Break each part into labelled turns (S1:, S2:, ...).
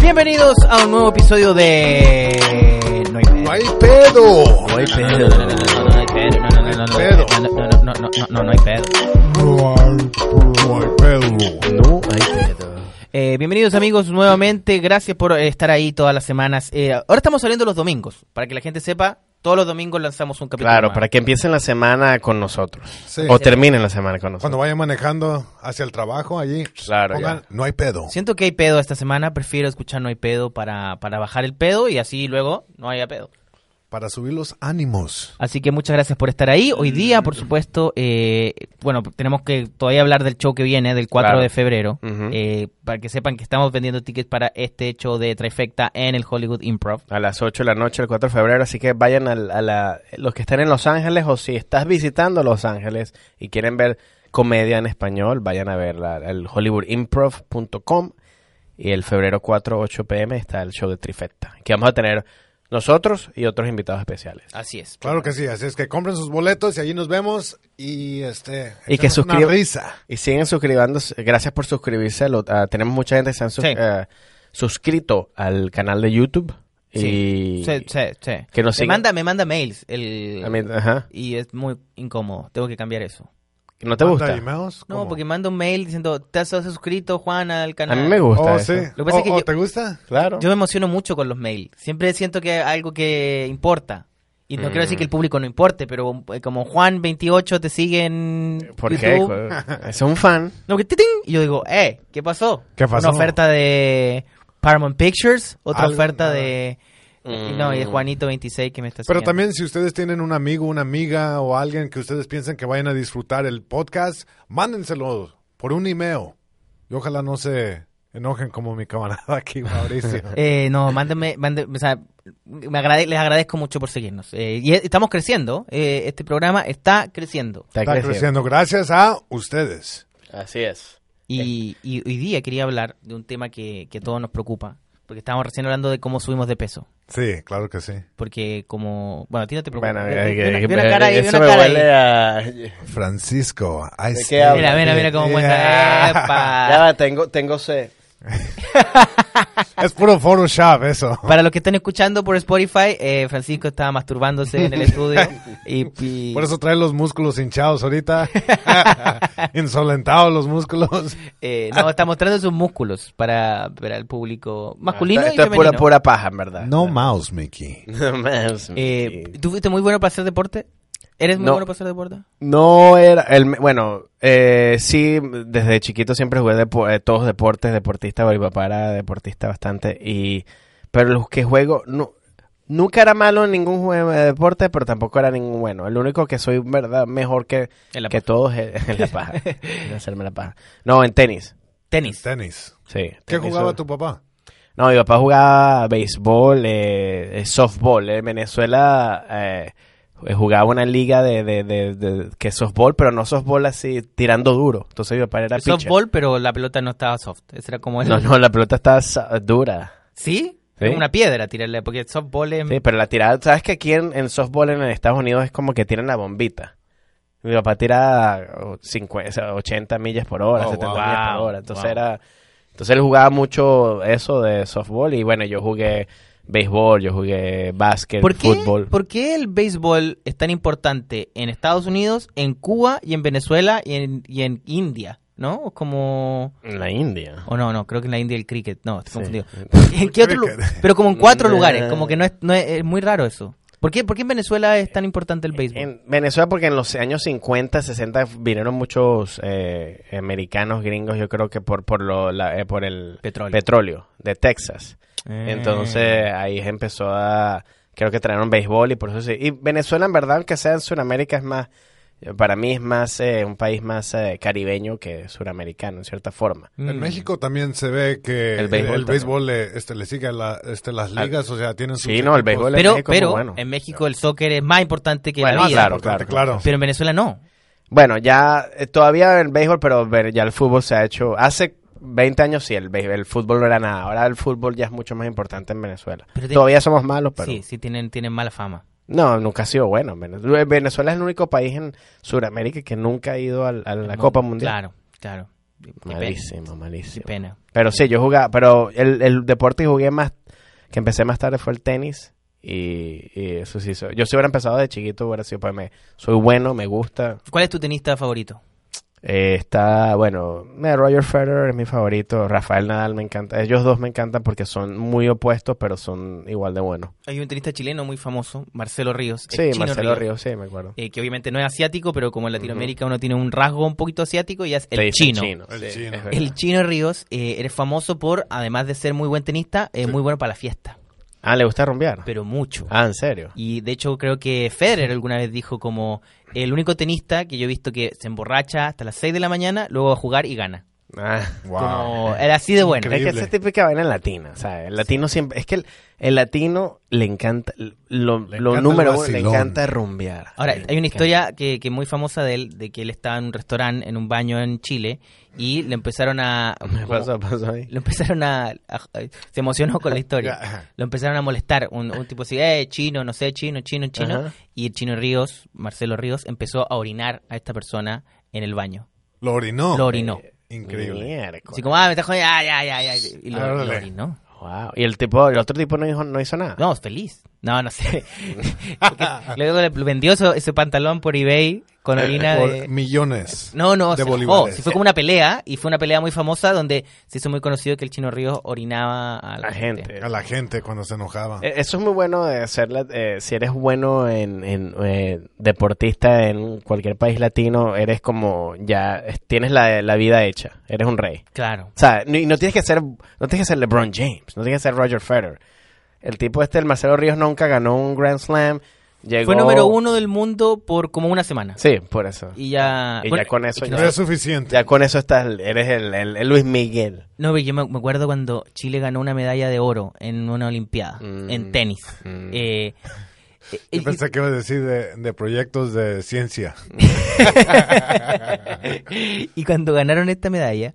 S1: Bienvenidos a un nuevo episodio de No hay
S2: No hay pedo.
S1: No hay pedo. No, no, no, no hay pedo. No, no, no, no, no,
S2: Pedo.
S1: no, no, no, no, no, no, no hay pedo.
S2: No hay, no hay pedo.
S1: No hay pedo. Eh, bienvenidos amigos nuevamente, gracias por eh, estar ahí todas las semanas. Eh, ahora estamos saliendo los domingos, para que la gente sepa, todos los domingos lanzamos un capítulo.
S3: Claro,
S1: más.
S3: para que empiecen la semana con nosotros.
S2: Sí.
S3: O terminen la semana con nosotros.
S2: Cuando vayan manejando hacia el trabajo allí,
S3: Claro,
S2: pongan, no hay pedo.
S1: Siento que hay pedo esta semana, prefiero escuchar No hay pedo para, para bajar el pedo y así luego no haya pedo.
S2: Para subir los ánimos.
S1: Así que muchas gracias por estar ahí. Hoy día, por supuesto, eh, bueno, tenemos que todavía hablar del show que viene, del 4
S3: Claro.
S1: de febrero, eh, para que sepan que estamos vendiendo tickets para este show de Trifecta en el Hollywood Improv.
S3: A las 8 de la noche, el 4 de febrero. Así que vayan al- a, la, los que están en Los Ángeles o si estás visitando Los Ángeles y quieren ver comedia en español, vayan a ver la- el hollywoodimprov.com y el febrero 4, 8 pm está el show de Trifecta. Que vamos a tener nosotros y otros invitados especiales.
S1: Así es.
S2: Claro que sí, así es que compren sus boletos y allí nos vemos y este
S3: Y que suscriban-. Y siguen suscribándose. Gracias por suscribirse. Lo- tenemos mucha gente que se han sus-
S1: Sí.
S3: eh, suscrito al canal de YouTube.
S1: Sí,
S3: Y
S1: sí, sí, sí.
S3: que nos
S1: me, manda, me manda mails el,
S3: A mí- ajá.
S1: y es muy incómodo. Tengo que cambiar eso.
S3: ¿No te
S2: ¿Manda
S3: gusta?
S2: emails?
S1: No,
S2: ¿Cómo?
S1: porque manda un mail diciendo, ¿te has suscrito, Juan, al
S3: A
S1: canal?
S3: mí me gusta.
S2: Oh,
S3: eso.
S2: sí.
S1: Lo que pasa
S2: Oh,
S1: es que
S2: oh,
S1: yo-
S2: ¿Te gusta?
S3: Claro.
S1: Yo me emociono mucho con los mails. Siempre siento que hay algo que importa. Y no
S3: Mm.
S1: quiero decir que el público no importe, pero eh, como Juan28 te sigue en
S3: ¿Por qué?
S1: YouTube.
S3: Es un fan.
S1: No, que y yo digo, eh, ¿qué pasó?
S2: ¿Qué pasó?
S1: Una oferta de Paramount Pictures, otra
S2: Algo-
S1: oferta de... y no, y de Juanito26 que me está
S2: Pero
S1: siguiendo.
S2: también si ustedes tienen un amigo, una amiga o alguien que ustedes piensan que vayan a disfrutar el podcast, mándenselo por un email. Y ojalá no se enojen como mi camarada aquí, Mauricio.
S1: Eh, no, mándenme, mándenme, o sea, me agrade- les agradezco mucho por seguirnos. Eh, y estamos creciendo, eh, este programa está creciendo.
S3: Está,
S2: Está
S3: creciendo.
S2: creciendo gracias a ustedes.
S3: Así es.
S1: Y, y hoy día quería hablar de un tema que, que a todos nos preocupa, porque estábamos recién hablando de cómo subimos de peso.
S2: Sí, claro que sí.
S1: Porque como, bueno, a ti no te preocupa.
S3: Bueno,
S1: cara ahí, ve
S3: eso
S1: una
S3: me
S1: cara ahí.
S3: huele a...
S2: Francisco.
S1: Mira, mira, mira cómo muestra.
S3: Ya va, tengo, tengo sed.
S2: Es puro Photoshop eso.
S1: Para los que están escuchando por Spotify, eh, Francisco estaba masturbándose en el estudio y, y-
S2: Por eso trae los músculos hinchados ahorita. Insolentados los músculos.
S1: eh, no, está mostrando sus músculos para, para el público masculino
S3: Esto,
S1: y
S3: esto es pura,
S1: femenino.
S3: pura paja, en verdad.
S2: No mouse, Mickey.
S3: No más,
S1: Eh,
S3: Mickey.
S1: ¿Tú fuiste muy bueno para hacer deporte? ¿Eres muy
S3: No.
S1: bueno para hacer deporte?
S3: No era, el, bueno, eh, sí, desde chiquito siempre jugué depo- eh, todos deportes, deportista, mi papá era deportista bastante, y, pero los que juego, no, nunca era malo en ningún juego de deporte, pero tampoco era ningún bueno. El único que soy, verdad, mejor que,
S1: En la
S3: que todos es en la paja, en hacerme la paja. No, en tenis,
S1: Tenis.
S2: Tenis.
S3: sí.
S2: ¿Qué
S3: tenis,
S2: jugaba tu papá?
S3: No, mi papá jugaba béisbol, eh, eh, softball. En Venezuela eh, eh, jugaba una liga de, de, de, de- que softball, pero no softball así tirando duro. Entonces mi papá era pitcher.
S1: Softball, pero la pelota no estaba soft. Era como el...
S3: No, no, la pelota estaba dura.
S1: ¿Sí?
S3: Sí.
S1: Una piedra tirarle, porque el softball es...
S3: Sí, pero la tirada, ¿sabes que aquí en, en softball en Estados Unidos es como que tiran la bombita? Mi papá tira oh, 50, o sea, 80 millas por hora,
S2: Oh,
S3: 70
S2: wow.
S3: millas por hora. Entonces
S1: wow.
S3: era, entonces él jugaba mucho eso de softball y bueno, yo jugué béisbol, yo jugué básquet,
S1: ¿Por qué,
S3: fútbol.
S1: ¿Por qué el béisbol es tan importante en Estados Unidos, en Cuba y en Venezuela y en, y en India? ¿No? Como...
S3: En la India.
S1: O no, no, creo que en la India el cricket. No, estoy
S3: Sí.
S1: confundido. ¿En qué otro. Pero como en cuatro lugares, como que no es, no es, es muy raro eso. ¿Por qué, ¿Por qué en Venezuela es tan importante el béisbol?
S3: En Venezuela, porque en los años 50, 60 vinieron muchos eh, americanos gringos, yo creo que por por lo la- eh, por el
S1: Petróleo.
S3: petróleo de Texas.
S1: Eh.
S3: Entonces ahí empezó a creo que trajeron béisbol y por eso sí. Y Venezuela en verdad, aunque sea en Sudamérica es más para mí es más eh, un país más eh, caribeño que suramericano en cierta forma.
S1: Mm.
S2: En México también se ve que
S3: El
S2: el
S3: béisbol
S2: béisbol,
S3: también.
S2: le, este, le sigue a la- este, las ligas, o sea, tienen sus
S3: Sí, no, el béisbol en
S1: Pero,
S3: México es muy
S1: pero
S3: bueno.
S1: en México el soccer es más importante que
S3: Bueno,
S1: la vida.
S3: claro, claro,
S2: claro.
S1: Pero en Venezuela no.
S3: Bueno, ya eh, todavía el béisbol, pero ya el fútbol se ha hecho. Hace 20 años sí, el, el fútbol no era nada. Ahora el fútbol ya es mucho más importante en Venezuela.
S1: Pero
S3: Todavía somos malos, pero.
S1: Sí, sí, tienen, tienen mala fama.
S3: No, nunca ha sido bueno. Venezuela, Venezuela es el único país en Sudamérica que nunca ha ido al- a la
S1: No,
S3: Copa Mundial.
S1: Claro, claro. Qué pena.
S3: Malísimo,
S1: Qué
S3: malísimo.
S1: pena.
S3: Pero sí, yo jugaba, pero el, el deporte que jugué más, que empecé más tarde fue el tenis. Y, y eso sí, yo si hubiera empezado de chiquito, hubiera sido, pues me, soy bueno, me gusta.
S1: ¿Cuál es tu tenista favorito?
S3: Eh, está, bueno, eh, Roger Federer es mi favorito, Rafael Nadal me encanta. Ellos dos me encantan porque son muy opuestos, pero son igual de buenos.
S1: Hay un tenista chileno muy famoso, Marcelo Ríos.
S3: Sí,
S1: Chino
S3: Marcelo Ríos, sí, me acuerdo.
S1: eh, que obviamente no es asiático, pero como en Latinoamérica uno tiene un rasgo un poquito asiático y es el chino.
S2: El
S3: sí,
S2: chino.
S3: es.
S1: El chino Ríos eh, eres famoso por, además de ser muy buen tenista, es muy bueno para la fiesta,
S3: Ah, ¿le gusta rumbear?
S1: pero mucho.
S3: Ah, ¿en serio?
S1: Y de hecho creo que Federer alguna vez dijo como el único tenista que yo he visto que se emborracha hasta las 6 de la mañana, luego va a jugar y gana.
S3: Ah.
S2: Wow.
S1: Como era así de bueno.
S2: Increíble.
S3: Es que esa es típica vaina latina, ¿sabes? El latino siempre... Es que el, el latino le encanta... Lo,
S2: Le
S3: lo
S2: encanta
S3: número
S2: el
S3: uno, le encanta rumbear.
S1: Ahora,
S3: Le
S1: hay una historia que, que muy famosa de él, de que él estaba en un restaurante, en un baño en Chile, y le empezaron a...
S3: ¿Qué pasó? pasó ahí?
S1: Lo empezaron a, a- Se emocionó con la historia. Lo empezaron a molestar. Un, un tipo así, eh, chino, no sé, chino, chino, chino.
S3: Ajá.
S1: Y el chino Ríos, Marcelo Ríos, empezó a orinar a esta persona en el baño.
S2: Lo orinó.
S1: Lo orinó.
S2: Increíble.
S3: Miércoles.
S1: Así como, ah, me está jodiendo, ya, ya, ya, ya. Y lo,
S2: Árale.
S1: lo orinó.
S3: Wow. Y el tipo, el otro tipo no hizo, no hizo nada.
S1: No, feliz. No, no sé. Luego le vendió eso- ese pantalón por eBay con orina
S2: Por
S1: de...
S2: millones.
S1: No, no,
S2: de
S1: se
S2: bolívares.
S1: Sí, fue como una pelea y fue una pelea muy famosa donde se hizo muy conocido que el Chino Ríos orinaba a la,
S3: La gente.
S2: A la gente cuando se enojaba.
S3: Eh, Eso es muy bueno de hacerla. eh, si eres bueno en, en, eh, deportista en cualquier país latino, eres como ya es- tienes la, la vida hecha. Eres un rey.
S1: Claro.
S3: O sea, ni- no tienes que ser no tienes que ser LeBron James, no tienes que ser Roger Federer. El tipo este, el Marcelo Ríos, nunca ganó un Grand Slam. Llegó...
S1: Fue número uno del mundo por como una semana.
S3: Sí, por eso.
S1: Y ya...
S3: Y ya con eso
S1: es que
S3: ya-
S2: No es suficiente.
S3: Ya con eso estás, eres el, el- el Luis Miguel.
S1: no, yo me, me acuerdo cuando Chile ganó una medalla de oro en una olimpiada,
S3: Mm.
S1: en tenis.
S3: Mm.
S1: Eh, eh,
S2: Yo
S1: y-
S2: pensé que iba a decir de, de proyectos de ciencia.
S1: y cuando ganaron esta medalla,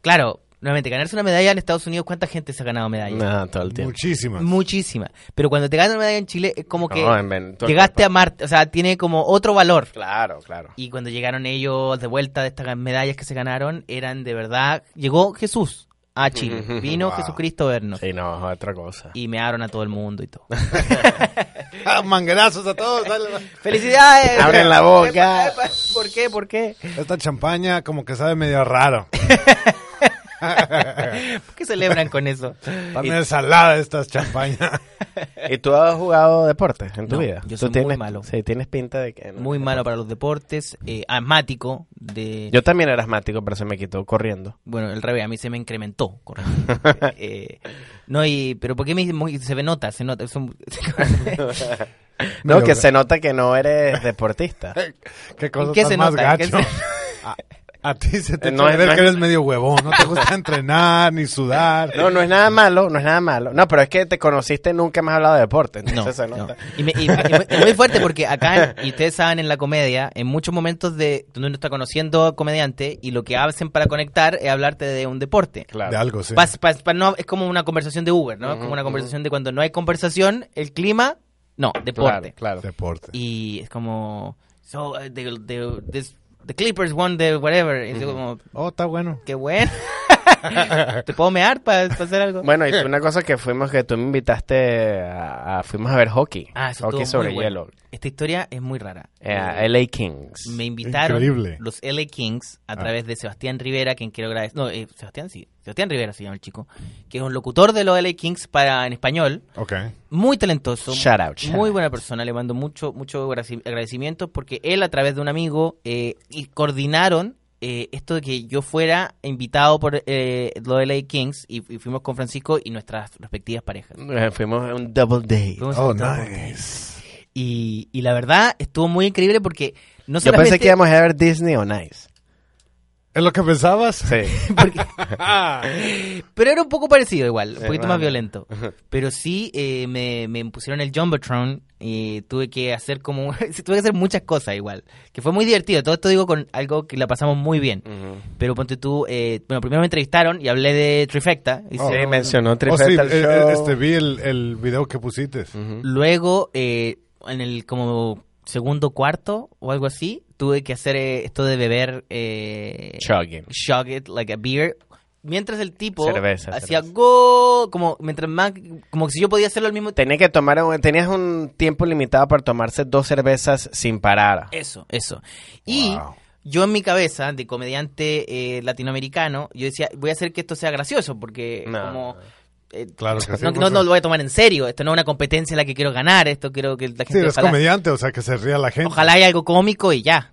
S1: claro, nuevamente, ganarse una medalla en Estados Unidos, ¿cuánta gente se ha ganado medalla?
S3: No, todo el tiempo.
S2: Muchísimas.
S1: Muchísima. Pero cuando te ganas una medalla en Chile, es como que
S3: No,
S1: llegaste a. Marte, o sea, tiene como otro valor.
S3: Claro, claro.
S1: Y cuando llegaron ellos de vuelta de estas medallas que se ganaron, eran de verdad, llegó Jesús a Chile, vino
S2: Wow.
S1: Jesucristo a vernos.
S3: Sí, no, otra cosa.
S1: Y me a todo el mundo y todo.
S2: Ah, manguerazos a todos. dale.
S1: ¡Felicidades!
S3: Abren la boca.
S1: ¿Por qué? ¿Por qué?
S2: Esta champaña como que sabe medio raro.
S1: ¿Por qué celebran con eso?
S2: Medio salada esta champaña.
S3: ¿Y tú has jugado deportes en tu
S1: No,
S3: vida?
S1: yo
S3: ¿Tú
S1: soy muy
S3: tienes,
S1: malo.
S3: Sí, tienes pinta de que... no.
S1: Muy malo para los deportes, eh, asmático, de...
S3: Yo también era asmático, pero se me quitó corriendo.
S1: Bueno, el revés, a mí se me incrementó. correcto. Eh, no, y, pero ¿por qué me, muy- se ve nota? Se nota. son-
S3: No, que se nota que no eres deportista.
S2: Qué cosa
S1: qué
S2: tan
S1: se
S2: más
S1: nota? ¿En qué
S2: gacho. A, ti se te
S3: No
S2: echa
S3: es-
S2: ver
S3: no
S2: que
S3: es-
S2: eres medio huevón. No te gusta entrenar ni sudar.
S3: No, no es nada malo, no es nada malo. No, pero es que te conociste y nunca me has hablado de deporte.
S1: No,
S3: se
S1: no.
S3: nota.
S1: Y, me- y- y muy- y muy fuerte porque acá, y ustedes saben, en la comedia, en muchos momentos de donde uno está conociendo comediante y lo que hacen para conectar es hablarte de un deporte.
S3: Claro.
S2: De algo, sí.
S1: Pas- pas- pa- no, es como una conversación de Uber, ¿no? Es como una conversación de cuando no hay conversación, el clima, no, deporte.
S3: Claro, claro.
S2: Deporte.
S1: Y es como, so, uh, this- the Clippers won the whatever. Y yo como,
S2: Oh, está bueno.
S1: qué bueno. ¿Te puedo mear para hacer algo?
S3: Bueno, y una cosa que fuimos, que tú me invitaste a, a- fuimos a ver hockey.
S1: Ah, eso
S3: hockey sobre
S1: bueno.
S3: hielo.
S1: Esta historia es muy rara.
S3: Eh, a LA Kings.
S1: Me invitaron
S2: Increíble.
S1: los LA Kings a
S2: Ah.
S1: través de Sebastián Rivera, quien quiero agradecer. No, eh, Sebastián sí. Sebastián Rivera se llama el chico. Que es un locutor de los LA Kings para en español.
S2: Ok.
S1: Muy talentoso.
S3: Shout out, shout
S1: muy
S3: out.
S1: buena persona. Le mando mucho, mucho agradecimiento porque él, a través de un amigo, eh, y coordinaron eh, esto de que yo fuera invitado por eh, los LA Kings y, y fuimos con Francisco y nuestras respectivas parejas.
S3: Eh, Fuimos a un double date.
S2: Oh,
S1: double
S2: nice.
S1: Y, y la verdad estuvo muy increíble porque no
S3: Yo pensé que íbamos a ver Disney o Nice.
S2: ¿Es lo que pensabas?
S3: Sí.
S1: Pero era un poco parecido igual, un poquito más violento. Pero sí eh, me, me pusieron el Jumbotron y tuve que hacer como... tuve que hacer muchas cosas igual. Que fue muy divertido. Todo esto digo con algo que la pasamos muy bien. Pero ponte tú... eh, bueno, primero me entrevistaron y hablé de Trifecta.
S2: Oh.
S3: Sí,
S1: Hicieron-
S3: mencionó
S2: Oh, sí,
S3: Trifecta el
S2: eh,
S3: show.
S2: eh, este, vi el, el video que pusiste.
S1: Luego, eh, en el como segundo cuarto o algo así, tuve que hacer eh, esto de beber eh, chug it like a beer. Mientras el tipo
S3: Cerveza,
S1: hacía
S3: cerveza.
S1: go, como mientras más, como si yo podía hacerlo al mismo tiempo.
S3: Tenía que tomar, un- tenías un tiempo limitado para tomarse dos cervezas sin parar.
S1: Eso, eso. Y
S2: Wow.
S1: yo en mi cabeza, de comediante eh, latinoamericano, yo decía, voy a hacer que esto sea gracioso, porque
S3: No.
S1: como... eh,
S2: Claro que sí,
S1: no, no, no lo voy a tomar en serio. Esto no es una competencia en la que quiero ganar. Esto quiero que la
S2: Sí,
S1: gente...
S2: eres
S1: ojalá-
S2: comediante, o sea, que se ría la gente.
S1: Ojalá haya algo cómico y ya.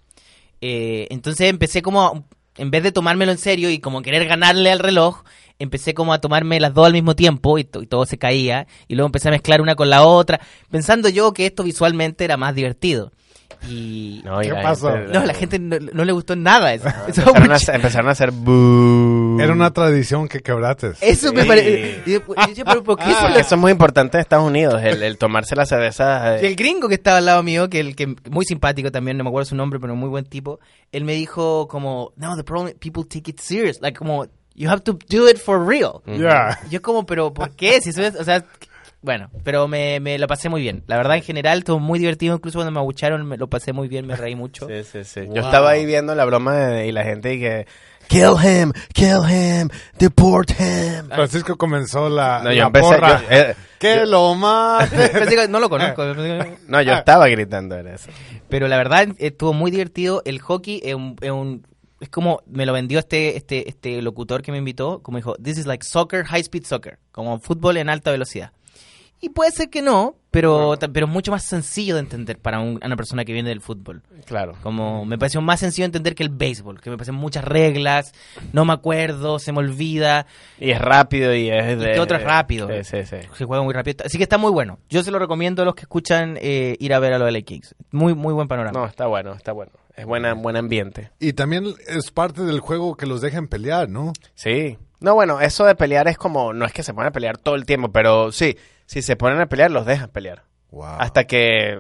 S1: Eh, entonces empecé como, en vez de tomármelo en serio y como querer ganarle al reloj, empecé como a tomarme las dos al mismo tiempo y, to- y todo se caía. Y luego empecé a mezclar una con la otra, pensando yo que esto visualmente era más divertido. Y...
S3: No,
S2: ¿Qué
S3: la
S2: pasó?
S3: gente-
S1: No, la gente no, no le gustó nada eso. Eso,
S3: Empezaron a, hacer- empezaron a hacer boo.
S2: Era una tradición que quebrates.
S1: eso me
S3: Sí.
S1: parece... y después- yo decía, pero ¿por qué lo-
S3: eso es muy importante en Estados Unidos, el, el tomarse la cerveza.
S1: Y
S3: eh,
S1: el gringo que estaba al lado mío, que el que muy simpático también, no me acuerdo su nombre, pero muy buen tipo, él me dijo como, no, the problem, people take it serious, like como, you have to do it for real.
S2: Ya.
S1: Y Yo como, pero ¿por qué? Si eso es, o sea, bueno, pero me, me lo pasé muy bien. La verdad, en general, estuvo muy divertido, incluso cuando me abucharon, me lo pasé muy bien, me reí mucho.
S3: Sí, sí, sí.
S2: Wow.
S3: Yo estaba ahí viendo la broma de- y la gente y que kill him, kill him, deport him.
S2: Francisco comenzó la,
S3: No, yo
S2: la
S3: empecé.
S2: porra.
S3: yo- eh,
S2: ¡Que
S3: yo-
S2: lo mate!
S1: No lo conozco.
S3: no, yo estaba gritando en eso.
S1: Pero la verdad estuvo muy divertido. El hockey es un, es un- es como me lo vendió este este este locutor que me invitó, como dijo, "This is like soccer, high speed soccer", como fútbol en alta velocidad. Y puede ser que no, pero pero es mucho más sencillo de entender para un- una persona que viene del fútbol.
S3: Claro.
S1: Como me pareció más sencillo de entender que el béisbol, que me parecen muchas reglas, no me acuerdo, se me olvida,
S3: Y es rápido y es de.
S1: que otro es rápido.
S3: Sí, sí, sí.
S1: se juega muy rápido. Así que está muy bueno. Yo se lo recomiendo a los que escuchan eh, ir a ver a los LA Kings. Muy muy buen panorama.
S3: No, está bueno, está bueno. Es buena, buen ambiente.
S2: Y también es parte del juego que los dejen pelear, ¿no?
S3: Sí. No, bueno, eso de pelear es como. No es que se ponen a pelear todo el tiempo, pero sí. Si se ponen a pelear, los dejan pelear.
S2: Wow.
S3: Hasta que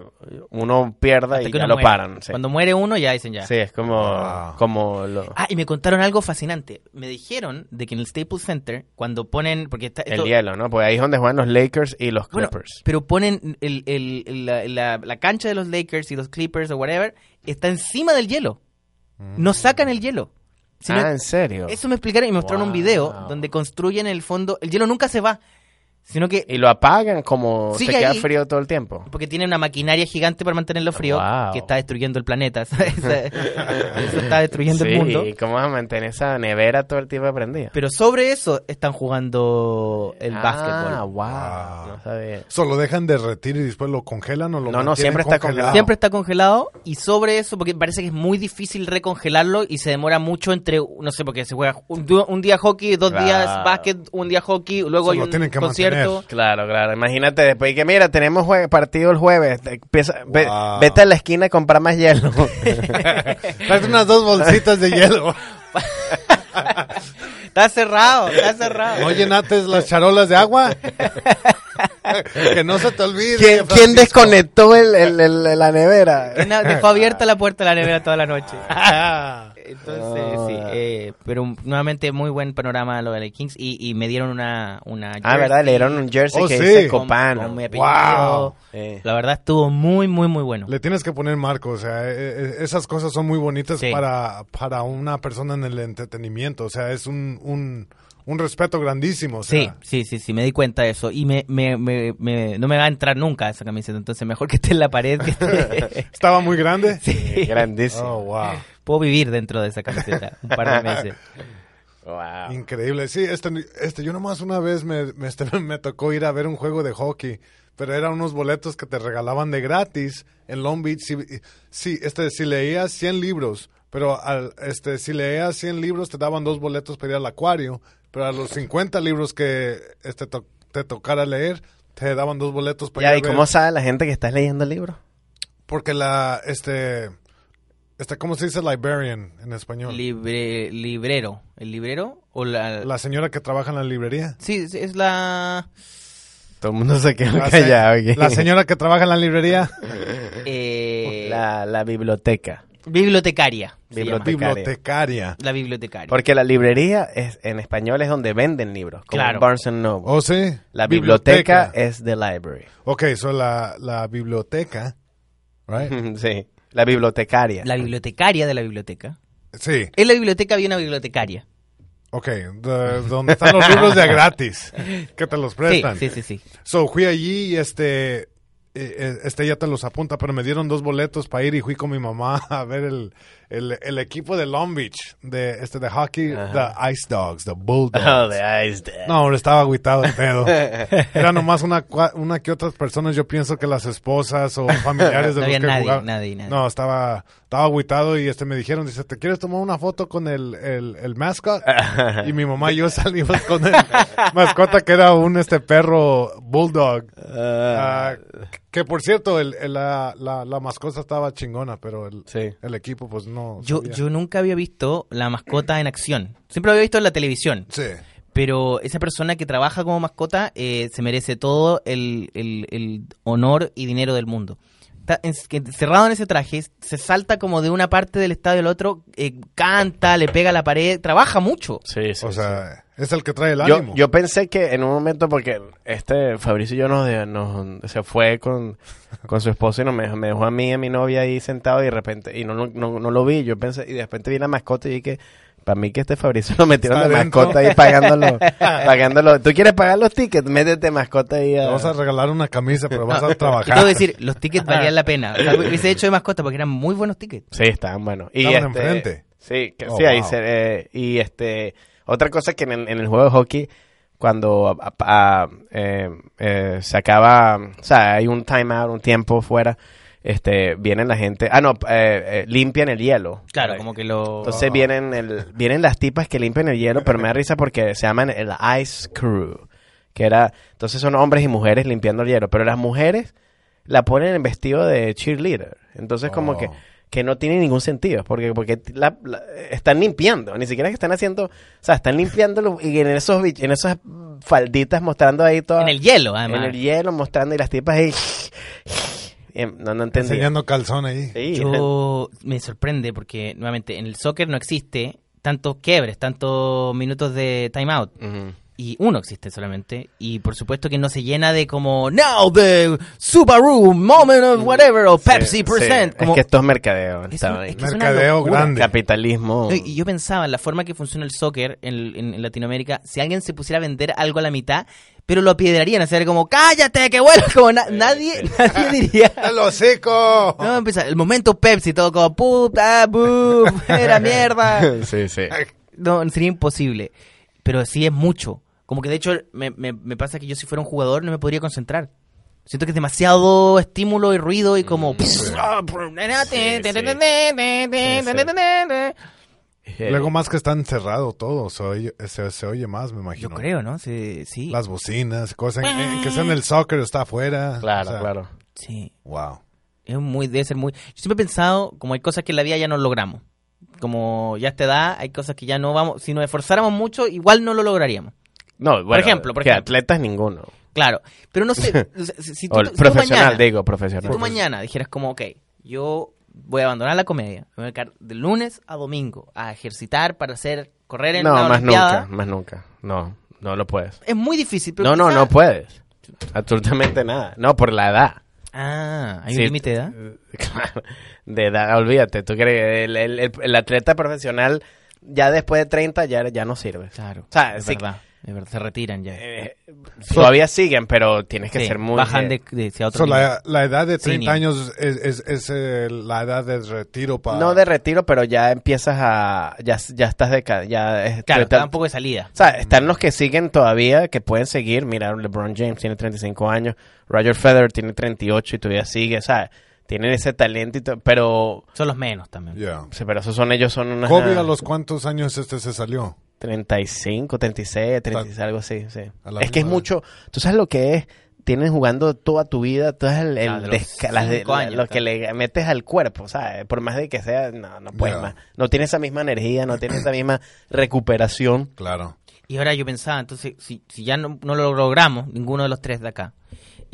S3: uno pierda
S1: Hasta
S3: y
S1: que
S3: ya
S1: uno
S3: lo
S1: muere.
S3: paran. Sí.
S1: Cuando muere uno ya dicen ya.
S3: Sí, es como.
S2: Wow.
S3: como lo-
S1: Ah, y me contaron algo fascinante. Me dijeron de que en el Staples Center, cuando ponen, porque está,
S3: el
S1: esto-
S3: hielo, ¿no? Porque ahí es donde juegan los Lakers y los
S1: bueno,
S3: Clippers.
S1: pero ponen el, el- el- la, la- la cancha de los Lakers y los Clippers o whatever, está encima del hielo. No sacan el hielo. Sino-
S3: ah, ¿en serio?
S1: eso me explicaron y me mostraron un video donde construyen el fondo. El hielo nunca se va, sino que
S3: Y lo apagan como se queda
S1: ahí.
S3: frío todo el tiempo.
S1: porque tiene una maquinaria gigante para mantenerlo frío
S3: Wow.
S1: que está destruyendo el planeta. ¿sabes? eso está destruyendo el mundo.
S3: ¿y ¿cómo vas a mantener esa nevera todo el tiempo prendida?
S1: Pero sobre eso están jugando el
S3: Ah,
S1: básquetbol.
S3: wow. No sabía.
S2: ¿Solo dejan derretir y después lo congelan o lo
S3: No, no, siempre está congelado.
S1: Siempre está congelado y sobre eso, porque parece que es muy difícil recongelarlo y se demora mucho entre, no sé, porque se juega un, día hockey, dos
S3: Claro.
S1: días básquet, un día hockey, luego hay un
S2: tienen que
S1: concierto.
S3: Claro, claro. Imagínate después y que mira, tenemos jue- partido el jueves. Te- empieza- ve-
S2: Wow.
S3: vete a la esquina y comprar más hielo.
S2: Traes unas dos bolsitas de hielo.
S1: Está cerrado, está cerrado.
S2: ¿No llenaste las charolas de agua? que no se te olvide.
S3: ¿Quién, desconectó el, el- el- la nevera?
S1: Dejó abierta la puerta de la nevera toda la noche.
S2: Ah.
S1: Entonces,
S3: Ah.
S1: sí, eh, pero nuevamente muy buen panorama lo de los Kings y, y me dieron una, una
S3: Ah,
S1: jersey
S3: ¿verdad? Le dieron un jersey
S2: Oh,
S3: que
S2: sí.
S3: dice
S1: con-
S3: Copano.
S1: con mi apellido.
S2: Wow.
S3: Sí.
S1: La verdad estuvo muy, muy, muy bueno.
S2: Le tienes que poner marco, o sea, eh, eh, esas cosas son muy bonitas
S1: Sí.
S2: para, para una persona en el entretenimiento, o sea, es un, un, un respeto grandísimo. O
S1: Sí,
S2: sea,
S1: sí, sí, sí, me di cuenta de eso. Y me, me, me, me- no me va a entrar nunca esa camiseta, entonces mejor que esté en la pared. Que esté-
S2: ¿Estaba muy grande?
S3: Sí, grandísimo.
S2: Oh, wow.
S1: Puedo vivir dentro de esa camiseta un par de meses.
S3: Wow.
S2: Increíble. Sí, este, este, yo nomás una vez me, me, este, me tocó ir a ver un juego de hockey, pero eran unos boletos que te regalaban de gratis en Long Beach. Si, sí, este, si leías 100 libros, pero al, este, si leías 100 libros te daban dos boletos para ir al acuario, pero a los 50 libros que este, to- te tocara leer, te daban dos boletos para
S3: Ya,
S2: ir
S3: ¿y
S2: a ver.
S3: cómo sabe la gente que estás leyendo el libro?
S2: Porque la, este, este, ¿cómo se dice librarian en español?
S1: Libre, librero. ¿El librero? ¿O la...?
S2: la señora que trabaja en la librería.
S1: Sí, sí, es la...
S3: Todo el mundo se quedó
S2: La, se-
S3: callado. aquí.
S2: la señora que trabaja en la librería.
S1: eh,
S3: La, la biblioteca.
S1: Bibliotecaria.
S3: Bibliotecaria.
S2: Bibliotecaria.
S1: La bibliotecaria.
S3: Porque la librería es en español es donde venden libros, como
S1: Claro.
S3: Barnes and Noble.
S2: ¿Oh, sí?
S3: la biblioteca es the library.
S2: Ok, so la, la biblioteca, right?
S3: sí. La bibliotecaria.
S1: la bibliotecaria de la biblioteca.
S2: Sí,
S1: En la biblioteca había una bibliotecaria.
S2: ok. de- donde están los libros de gratis. Que te los
S1: Sí,
S2: prestan.
S1: sí, sí, sí.
S2: So, fui allí y este, este ya te los apunta, pero me dieron dos boletos para ir y fui con mi mamá a ver el, el, el equipo de Long Beach, de, este, de hockey,
S3: Ajá.
S2: the Ice Dogs, the Bulldogs.
S3: Oh, the Ice Dad.
S2: No, estaba agüitado el pedo. Era nomás una, una que otras personas, yo pienso que las esposas o familiares de
S1: No
S2: los que
S1: nadie,
S2: jugaban.
S1: nadie, nadie.
S2: No, estaba, estaba agüitado y este me dijeron, dice, ¿te quieres tomar una foto con el, el, el mascot? y mi mamá y yo salimos con el mascota que era un este perro bulldog. Ah, que por cierto, el, el- la, la, la mascota estaba chingona, pero el,
S3: Sí.
S2: el equipo pues no.
S1: Yo,
S2: sabía.
S1: yo nunca había visto la mascota en acción. Siempre lo había visto en la televisión.
S2: Sí.
S1: Pero esa persona que trabaja como mascota eh, se merece todo el, el- el honor y dinero del mundo. Está encerrado en ese traje, se salta como de una parte del estadio al otro, eh, canta, le pega a la pared, trabaja mucho.
S3: Sí, sí,
S2: O
S3: sí.
S2: sea, es el que trae el
S3: Yo,
S2: ánimo.
S3: yo pensé que en un momento, porque este Fabricio y yo nos, se fue con, con su esposo y nos, me, me dejó a mí y a mi novia ahí sentado y de repente, y no, no, no, no lo vi, yo pensé, y de repente vi la mascota y dije, para mí que este Fabricio lo metieron de mascota ahí pagándolo, pagándolo. ¿Tú quieres pagar los tickets? Métete mascota ahí
S2: Te
S3: a...
S2: vas a regalar una camisa, pero vas a trabajar.
S1: que decir, los tickets valían la pena. O sea, hubiese hecho de mascota porque eran muy buenos tickets.
S3: Sí, estaban buenos. Y
S2: Estaban
S3: este,
S2: enfrente.
S3: Sí, que,
S2: Oh,
S3: sí, ahí se, eh, y este, otra cosa que en el, en el juego de hockey, cuando a- a- eh, eh, se acaba, o sea, hay un timeout, un tiempo fuera, este, vienen la gente, ah, no, eh, eh, limpian el hielo.
S1: Claro, como que lo...
S3: Entonces vienen, el, vienen las tipas que limpian el hielo, pero me da risa porque se llaman el Ice Crew, que era, entonces son hombres y mujeres limpiando el hielo, pero las mujeres la ponen en vestido de cheerleader. Entonces como
S2: Oh.
S3: que, que no tiene ningún sentido, porque, porque la- la- están limpiando, ni siquiera que están haciendo, o sea, están limpiando y en esos en esas falditas mostrando ahí todo
S1: En el hielo, además.
S3: en el hielo mostrando y las tipas ahí y no.
S2: Enseñando calzón ahí.
S3: Sí,
S1: Yo me sorprende porque, nuevamente, en el soccer no existe tantos quiebres, tantos minutos de timeout.
S3: Ujú.
S1: Y uno existe solamente. Y por supuesto que no se llena de como, now the Subaru moment of whatever, o Pepsi
S3: Sí,
S1: percent.
S3: sí.
S1: Como,
S3: Es que esto es mercadeo.
S1: Es un- es que
S2: grande.
S3: Capitalismo.
S1: No, y yo pensaba en la forma que funciona el soccer en, en- en Latinoamérica, si alguien se pusiera a vender algo a la mitad, pero lo apiedrarían, o sea, como, cállate, que bueno, como na- nadie, nadie diría.
S2: ¡El hocico!
S1: No, empieza, el momento Pepsi, todo como, puta, boom, era mierda.
S3: sí, sí.
S1: No, sería imposible. Pero sí es mucho. Como que de hecho me, me- me pasa que yo si fuera un jugador no me podría concentrar. Siento que es demasiado estímulo y ruido y como...
S2: Luego más que está encerrado todo, se oye, se, se oye más, me imagino.
S1: Yo creo, ¿no? Sí. sí.
S2: Las bocinas, cosas, en- en- que sea en el soccer está afuera.
S3: Claro,
S2: o sea,
S3: claro.
S1: Sí.
S2: Wow.
S1: Es muy, debe ser muy... Yo siempre he pensado, como hay cosas que en la vida ya no logramos. Como ya a esta edad, hay cosas que ya no vamos... Si nos esforzáramos mucho, igual no lo lograríamos.
S3: No, bueno,
S1: ejemplo, por
S3: que
S1: ejemplo.
S3: atletas ninguno.
S1: Claro. Pero no sé... si, si tú,
S3: O
S1: si
S3: profesional,
S1: mañana-
S3: digo,
S1: Si
S3: profesional.
S1: tú mañana dijeras como, ok, yo voy a abandonar la comedia, me voy a dedicar de lunes a domingo a ejercitar para hacer, correr en
S3: No,
S1: la
S3: más nunca, más nunca. No, no lo puedes.
S1: es muy difícil. Pero
S3: No, no, no puedes. Absolutamente nada. No, por la edad.
S1: Ah, hay
S3: Sí,
S1: un límite de edad.
S3: Claro, de edad, olvídate. Tú crees, el, el- el- el atleta profesional ya después de 30 ya, ya no sirve.
S1: Claro,
S3: O sea,
S1: es
S3: sí,
S1: verdad, es verdad, se retiran ya.
S3: eh, todavía siguen, pero tienes que
S1: Sí,
S3: ser muy...
S1: bajan de, de, hacia otro
S2: So, la, la edad de 30
S1: Senior.
S2: años es, es, es, eh, la edad de retiro para...
S3: No de retiro, pero ya empiezas a... Ya, ya estás de... ca- Ya, es-
S1: Claro,
S3: te-
S1: da un poco de salida.
S3: O sea, están los que siguen todavía, que pueden seguir. Mira, LeBron James tiene 35 años, Roger Federer tiene 38 y todavía sigue. O sea, tienen ese talento, y to- pero...
S1: Son los menos también.
S2: Yeah.
S3: sí, pero esos son ellos, son unas...
S2: Kobe a los cuántos años este se salió.
S3: 35, 36, 36, algo así, sí. Es que es mucho... ¿Tú sabes lo que es? Tienes jugando toda tu vida, todo el, el
S1: Ah, de los
S3: desca- las de- lo que le metes al cuerpo, ¿sabes? Por más de que sea, no, no puedes más. No tiene esa misma energía, no tiene esa misma recuperación.
S2: Claro.
S1: Y ahora yo pensaba, entonces, si, si ya no, no lo logramos, ninguno de los tres de acá,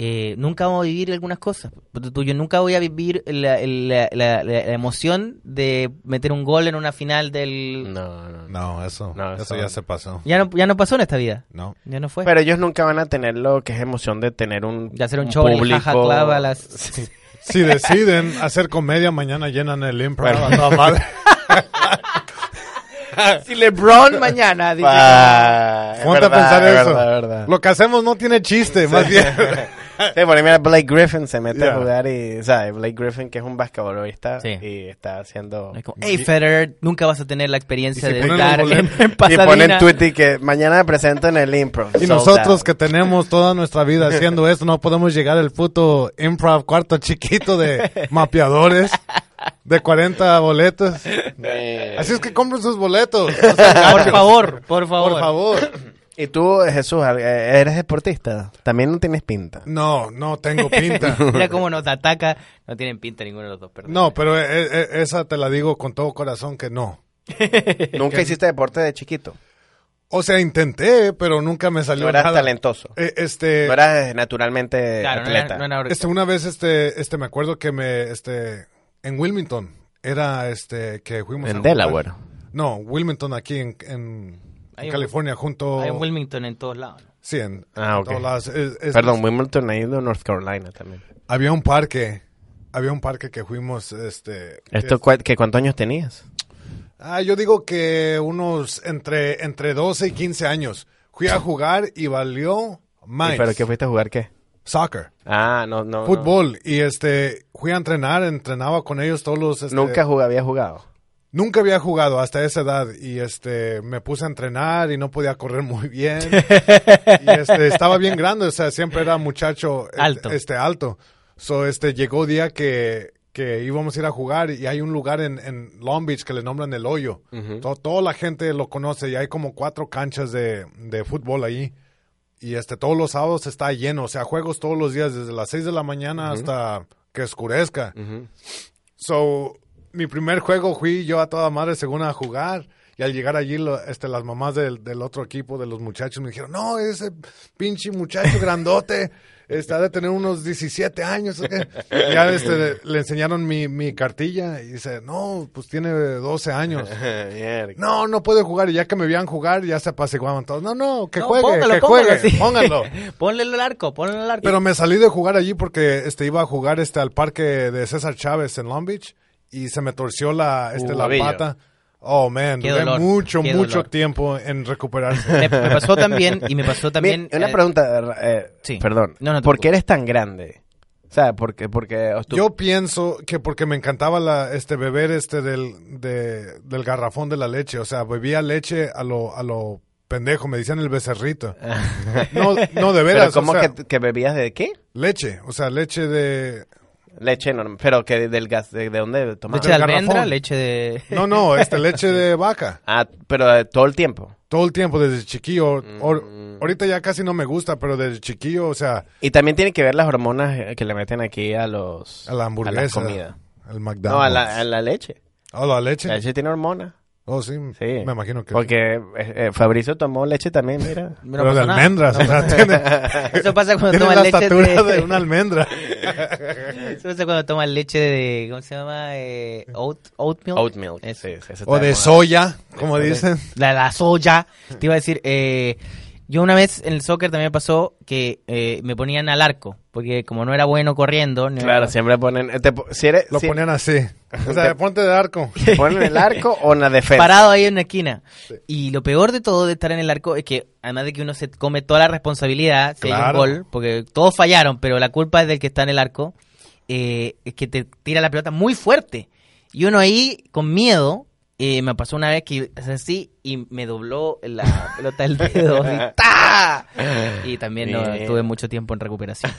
S1: eh, nunca vamos a vivir algunas cosas. Yo nunca voy a vivir la, la- la- la- la emoción de meter un gol en una final del...
S3: No, no, no.
S2: No, eso,
S3: No,
S2: eso
S3: eso-
S2: ya se pasó.
S1: Ya no, ya no pasó en esta vida.
S2: No.
S1: Ya no fue.
S3: Pero ellos nunca van a tener lo que es emoción de tener un,
S1: De hacer un show en el
S3: público.
S1: Jaja a las-
S3: Sí.
S2: si deciden hacer comedia, mañana llenan el improv.
S1: si LeBron mañana dice
S3: Ah,
S2: Ponte a pensar
S3: es
S2: eso.
S3: verdad, es verdad.
S2: Lo que hacemos no tiene chiste, más bien.
S3: Sí, por ahí mira, Blake Griffin se mete
S2: Yeah.
S3: a jugar y, ¿sabes? Blake Griffin, que es un basquetbolista
S1: Sí.
S3: y está haciendo...
S1: Es como, hey Federer, nunca vas a tener la experiencia de
S2: ponen
S1: estar en, en
S3: Y ponen Twitter que mañana me presento en el improv.
S2: Y nosotros que tenemos toda nuestra vida haciendo esto, no podemos llegar al puto improv cuarto chiquito de mapeadores de 40 boletos. Así es que compren sus boletos. O sea,
S1: Por favor, por favor.
S2: por favor.
S3: Y tú, Jesús, eh, eres deportista. También no tienes pinta.
S2: No, no tengo pinta.
S1: Mira cómo nos ataca. No tienen pinta ninguno de los dos, perdón.
S2: No, pero eh, eh, esa te la digo con todo corazón que no.
S3: Nunca hiciste deporte de chiquito.
S2: O sea, intenté, pero nunca me salió
S3: No eras
S2: nada.
S3: talentoso.
S2: Eh, este,
S3: No eras naturalmente
S1: Claro, no
S3: atleta.
S1: era, no era-
S2: este, una vez, este, este, me acuerdo que me, este, en Wilmington, era, este, que fuimos a
S3: En. Delaware.
S2: No, Wilmington aquí en, en
S1: Hay un-
S2: California, junto.
S1: Hay en Wilmington en todos lados. ¿no?
S2: Sí, en,
S3: Ah,
S2: en
S3: ok.
S2: todos lados. Es- es-
S3: Perdón, Wimbledon ha ido a North Carolina también.
S2: Había un parque, había un parque que fuimos, este.
S3: ¿Esto
S2: que-
S3: que cuántos años tenías?
S2: Ah, yo digo que unos entre, entre 12 y 15 años. Fui a jugar y valió más.
S3: ¿Y ¿Pero qué fuiste a jugar qué?
S2: Soccer,
S3: Ah, no, no. no.
S2: fútbol. Y este, fui a entrenar, entrenaba con ellos todos los. este,
S3: Nunca jug- había jugado.
S2: Nunca había jugado hasta esa edad y este me puse a entrenar y no podía correr muy bien. y este estaba bien grande, o sea, siempre era muchacho este,
S1: Alto.
S2: este alto. So este llegó día que, que íbamos a ir a jugar y hay un lugar en, en Long Beach que le nombran el hoyo. To- toda la gente lo conoce y hay como cuatro canchas de, de fútbol ahí. Y este todos los sábados está lleno, o sea, juegos todos los días desde las 6 de la mañana hasta que oscurezca. So, mi primer juego fui yo a toda madre según a jugar. Y al llegar allí, lo- este, las mamás del, del otro equipo, de los muchachos, me dijeron, no, ese pinche muchacho grandote está de tener unos 17 años. ¿o qué?". Y ya este, le enseñaron mi, mi cartilla y dice, no, pues tiene 12 años. No, no puede jugar. Y ya que me veían jugar, ya se apaciguaban todos. No, no, que
S1: No,
S2: juegue,
S1: póngalo,
S2: que
S1: póngalo,
S2: juegue,
S1: sí.
S2: pónganlo.
S1: Ponle el arco, ponle el arco.
S2: Pero me salí de jugar allí porque este iba a jugar este al parque de César Chávez en Long Beach y se me torció la este
S3: Uh,
S2: la pata. Oh man,
S1: Qué
S2: duré
S1: dolor,
S2: mucho
S1: qué
S2: mucho
S1: dolor.
S2: tiempo en recuperarse.
S1: me, me pasó también, y me pasó también...
S3: Una
S1: eh,
S3: pregunta, eh,
S1: sí.
S3: perdón.
S1: No, no
S3: ¿Por qué eres tan grande? O sea, porque, porque tú-
S2: Yo pienso que porque me encantaba la este beber este del de- del garrafón de la leche, o sea, bebía leche a lo a lo pendejo, me decían el becerrito. No no de veras,
S3: ¿Pero cómo
S2: o sea,
S3: que, que bebías de qué?
S2: leche, o sea, leche de
S3: Leche, normal. pero que del gas, de, de dónde tomabas?
S1: Leche de almendra, leche de...
S2: No, no, este leche de vaca.
S3: Ah, pero eh, todo el tiempo.
S2: todo el tiempo desde chiquillo. Or-
S3: Mm.
S2: ahorita ya casi no me gusta, pero desde chiquillo, o sea,
S3: Y también tiene que ver las hormonas eh, que le meten aquí a los...
S2: a la hamburguesa,
S3: A la comida.
S2: al McDonald's.
S3: No, a la, a la leche.
S2: Oh, la leche.
S3: La leche tiene hormonas.
S2: Oh, sí,
S3: Sí.
S2: me imagino que.
S3: Porque eh, eh, Fabricio tomó leche también, mira.
S1: No
S2: pero de almendras, o sea, tiene,
S1: Eso pasa cuando tomas
S2: la
S1: leche
S2: estatura
S1: de...
S2: de una almendra.
S1: Eso pasa cuando tomas leche de... ¿Cómo se llama? Eh, oat, oat milk.
S3: Oat milk.
S1: Eso.
S3: Sí, sí, eso
S2: O de soya, como dicen.
S1: La, la soya. Te iba a decir, eh, yo una vez en el soccer también me pasó que eh, me ponían al arco, porque como no era bueno corriendo,
S3: Claro, siempre ponen... eh, te po- si eres,
S2: Lo
S3: si-
S2: ponían así. O sea, ponte de arco.
S3: ¿te ponen el arco o en la defensa?
S1: parado ahí en una esquina. Y lo peor de todo de estar en el arco es que, además de que uno se come toda la responsabilidad si hay un gol, porque todos fallaron, pero la culpa es del que está en el arco, eh, es que te tira la pelota muy fuerte. Y uno ahí, con miedo, eh, me pasó una vez que es así y me dobló la pelota del dedo. así, ¡ta! Y también no, tuve mucho tiempo en recuperación.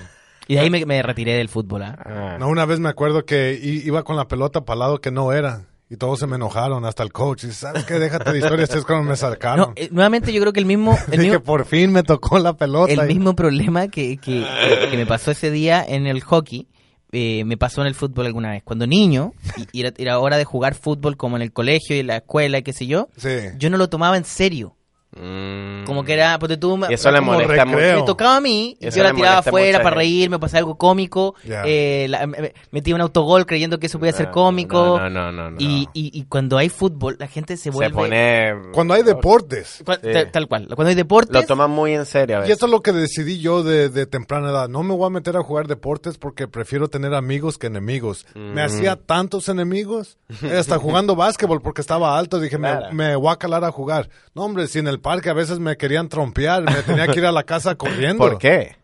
S1: Y de ahí me, me retiré del fútbol. ¿ah?
S3: Ah.
S2: No, una vez me acuerdo que i- iba con la pelota para lado que no era. Y todos se me enojaron, hasta el coach. Y ¿sabes qué? Déjate de historias, este es cuando me sacaron.
S1: No, eh, nuevamente yo creo que el mismo... El mismo
S2: por fin me tocó la pelota.
S1: el
S2: Y-
S1: mismo problema que, que, que me pasó ese día en el hockey, eh, me pasó en el fútbol alguna vez. Cuando niño, y y era, era hora de jugar fútbol como en el colegio y en la escuela y qué sé yo,
S2: Sí.
S1: yo no lo tomaba en serio.
S3: Mm.
S1: Como que era, porque tú me,
S3: Y eso le molesta
S2: recreo.
S1: me tocaba a mí, y
S3: Eso
S1: yo la tiraba afuera para reírme, pasar algo cómico,
S2: Ya.
S1: eh, la- me- metía un autogol creyendo que eso podía ser cómico,
S3: No, no, no. no,
S1: Y,
S3: no.
S1: y, y cuando hay fútbol, la gente se
S3: se
S1: vuelve...
S3: pone.
S2: Cuando hay deportes.
S3: Sí.
S1: tal, cual, cuando hay deportes...
S3: Lo toman muy en serio a
S2: Y
S3: veces.
S2: esto es lo que decidí yo de, de temprana edad. No me voy a meter a jugar deportes porque prefiero tener amigos que enemigos. Me hacía tantos enemigos. Hasta jugando básquetbol porque estaba alto. Dije, me-
S3: Claro.
S2: me, voy a calar a jugar. No, hombre, si en el parque a veces me querían trompear, me tenía que ir a la casa corriendo.
S3: ¿Por qué?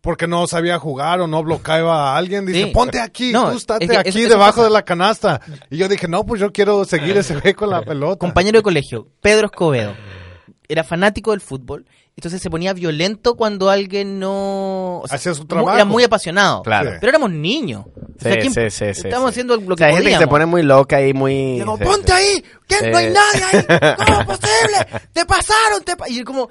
S2: Porque no sabía jugar o no bloqueaba a alguien. Dice,
S1: Sí.
S2: ponte aquí,
S1: No,
S2: tú estate
S1: es que
S2: aquí
S1: eso- eso
S2: debajo
S1: pasa.
S2: de la canasta. Y yo dije, no, pues yo quiero seguir ese güey con la pelota.
S1: compañero de colegio, Pedro Escobedo, era fanático del fútbol, entonces se ponía violento cuando alguien no... o sea,
S2: Hacía su trabajo.
S1: Era muy apasionado.
S3: Claro.
S2: Sí.
S1: Pero éramos niños. O sea,
S3: Sí,
S1: ¿quién-
S3: sí, sí,
S1: Estamos
S3: sí.
S1: haciendo lo
S3: O
S1: que
S3: sea, hay gente que se pone muy loca y muy.
S1: Digo,
S3: sí,
S1: ponte
S3: sí.
S1: ahí, ¿qué?
S3: Sí.
S1: No hay nadie ahí, ¿cómo es posible? Te pasaron, te pa-". y como,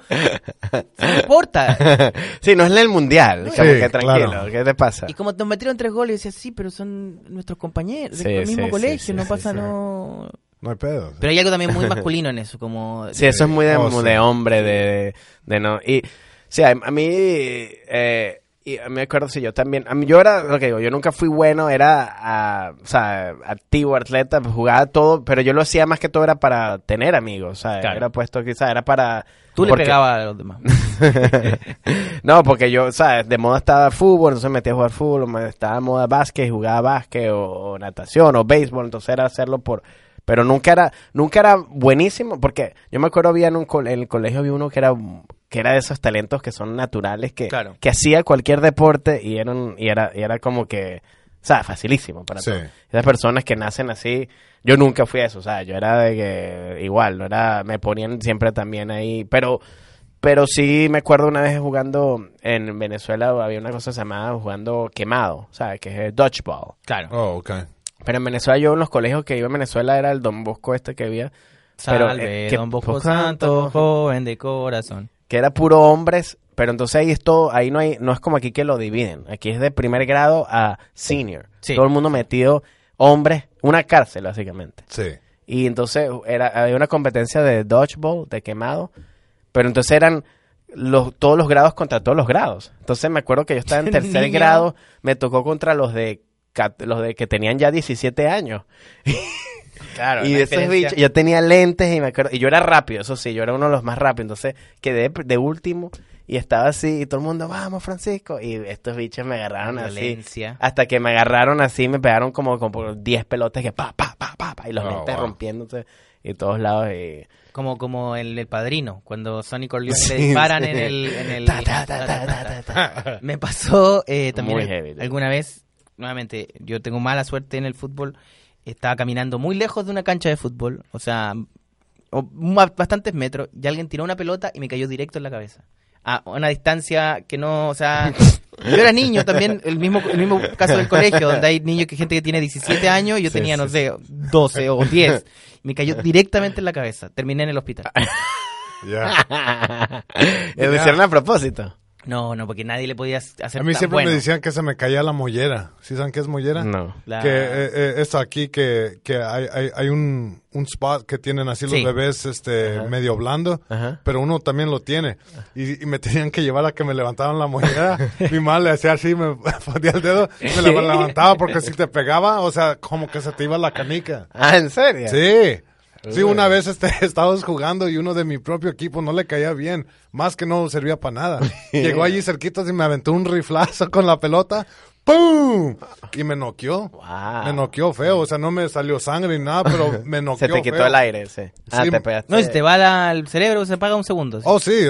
S1: no importa.
S3: sí, no es el mundial.
S2: Sí,
S3: como que tranquilo,
S2: claro.
S3: ¿qué te pasa?
S1: Y como nos metieron tres goles, decía, sí, pero son nuestros compañeros,
S3: Sí,
S1: del mismo
S3: sí,
S1: colegio,
S3: sí,
S1: no
S3: sí,
S1: pasa,
S2: sí.
S1: no...
S2: No hay pedo.
S1: Pero hay algo también muy masculino en eso, como...
S3: Sí, eso es muy de,
S2: Oh, sí.
S3: de hombre, de, de no. Y, sí, a, a mí, eh, y a mí me acuerdo, sí, yo también, a mí, yo era, lo que digo, yo nunca fui bueno, era, ah, o sea, activo, atleta, pues, jugaba todo, pero yo lo hacía más que todo era para tener amigos, o sea,
S1: Claro.
S3: era puesto quizás, era para...
S1: Tú le
S3: porque-
S1: pegabas a los demás.
S3: no, porque yo, ¿sabes? De moda estaba fútbol, entonces me metí a jugar fútbol, me estaba de moda básquet, y jugaba básquet o, o natación o béisbol, entonces era hacerlo por... Pero nunca era, nunca era buenísimo, porque yo me acuerdo había en, un co- en el colegio había uno que era que era de esos talentos que son naturales, que,
S1: Claro.
S3: que hacía cualquier deporte y era, un- y era, y era como que, o sea, facilísimo para
S2: Sí.
S3: todos. Esas personas que nacen así, yo nunca fui eso, o sea, yo era de que igual, no era, me ponían siempre también ahí, pero pero sí me acuerdo una vez jugando en Venezuela, había una cosa llamada jugando quemado, ¿sabes? Que es el dodgeball.
S1: Claro.
S2: Oh, ok.
S3: Pero en Venezuela, yo en los colegios que iba en Venezuela era el Don Bosco este que había, pero,
S1: Salve,
S3: eh, que-
S1: don Bosco
S3: Bosco
S1: Santo, joven de corazón.
S3: que era puro hombres, pero entonces ahí es todo, ahí no hay, no es como aquí que lo dividen, aquí es de primer grado a senior,
S1: Sí.
S3: todo el mundo metido, hombres, una cárcel básicamente.
S2: Sí.
S3: Y entonces era, había una competencia de dodgeball, de quemado, pero entonces eran los, todos los grados contra todos los grados. Entonces me acuerdo que yo estaba en tercer grado, me tocó contra los de los de que tenían ya 17 años.
S1: Claro,
S3: y de esos bichos, yo tenía lentes y me acuerdo, y yo era rápido, eso sí, yo era uno de los más rápidos, entonces quedé de último y estaba así y todo el mundo, vamos Francisco, y estos bichos me agarraron así. Hasta que me agarraron así, me pegaron como, como por 10 pelotas que pa, pa, pa, pa, pa, y los
S2: Oh,
S3: lentes
S2: wow.
S3: rompiéndose y todos lados y...
S1: Como, como el, el padrino, cuando Sonny Corleone
S3: Sí,
S1: le disparan
S3: sí.
S1: en el... En. Me pasó eh, también
S3: Muy heavy,
S1: alguna vez, nuevamente, yo tengo mala suerte en el fútbol, estaba caminando muy lejos de una cancha de fútbol, o sea, o bastantes metros, y alguien tiró una pelota y me cayó directo en la cabeza. A una distancia que no, o sea, yo era niño también, el mismo, el mismo caso del colegio, donde hay niños que gente que tiene 17 años y yo
S2: Sí,
S1: tenía, no sé, 12 o 10. Me cayó directamente en la cabeza, terminé en el hospital.
S2: Ya.
S3: Lo hicieron a propósito.
S1: No, no, porque nadie le podía hacer
S2: A mí
S1: tan
S2: siempre
S1: bueno.
S2: me decían que se me caía la mollera. ¿Sí saben qué es mollera?
S3: No.
S1: La-
S2: Que eh, eh, esto aquí, que, que hay, hay, hay un, un spot que tienen así
S1: Sí.
S2: los bebés este
S3: Ajá.
S2: medio blando,
S3: Ajá.
S2: pero uno también lo tiene. Y, y me tenían que llevar a que me levantaran la mollera. Mi madre le hacía así, me ponía el dedo, me la levantaba porque si te pegaba, o sea, como que se te iba la canica.
S3: Ah, ¿en serio?
S2: Sí. Sí, una vez este, estábamos jugando y uno de mi propio equipo no le caía bien, más que no servía para nada. Llegó allí cerquita y me aventó un riflazo con la pelota, ¡pum! Y me noqueó.
S3: Wow.
S2: Me noqueó feo, o sea, no me salió sangre ni nada, pero me noqueó
S3: Se te quitó
S2: feo.
S3: el aire, sí. Ah,
S2: Sí.
S3: te pegaste.
S1: No, si te va la- al cerebro, se paga un segundo. ¿sí?
S2: Oh, sí,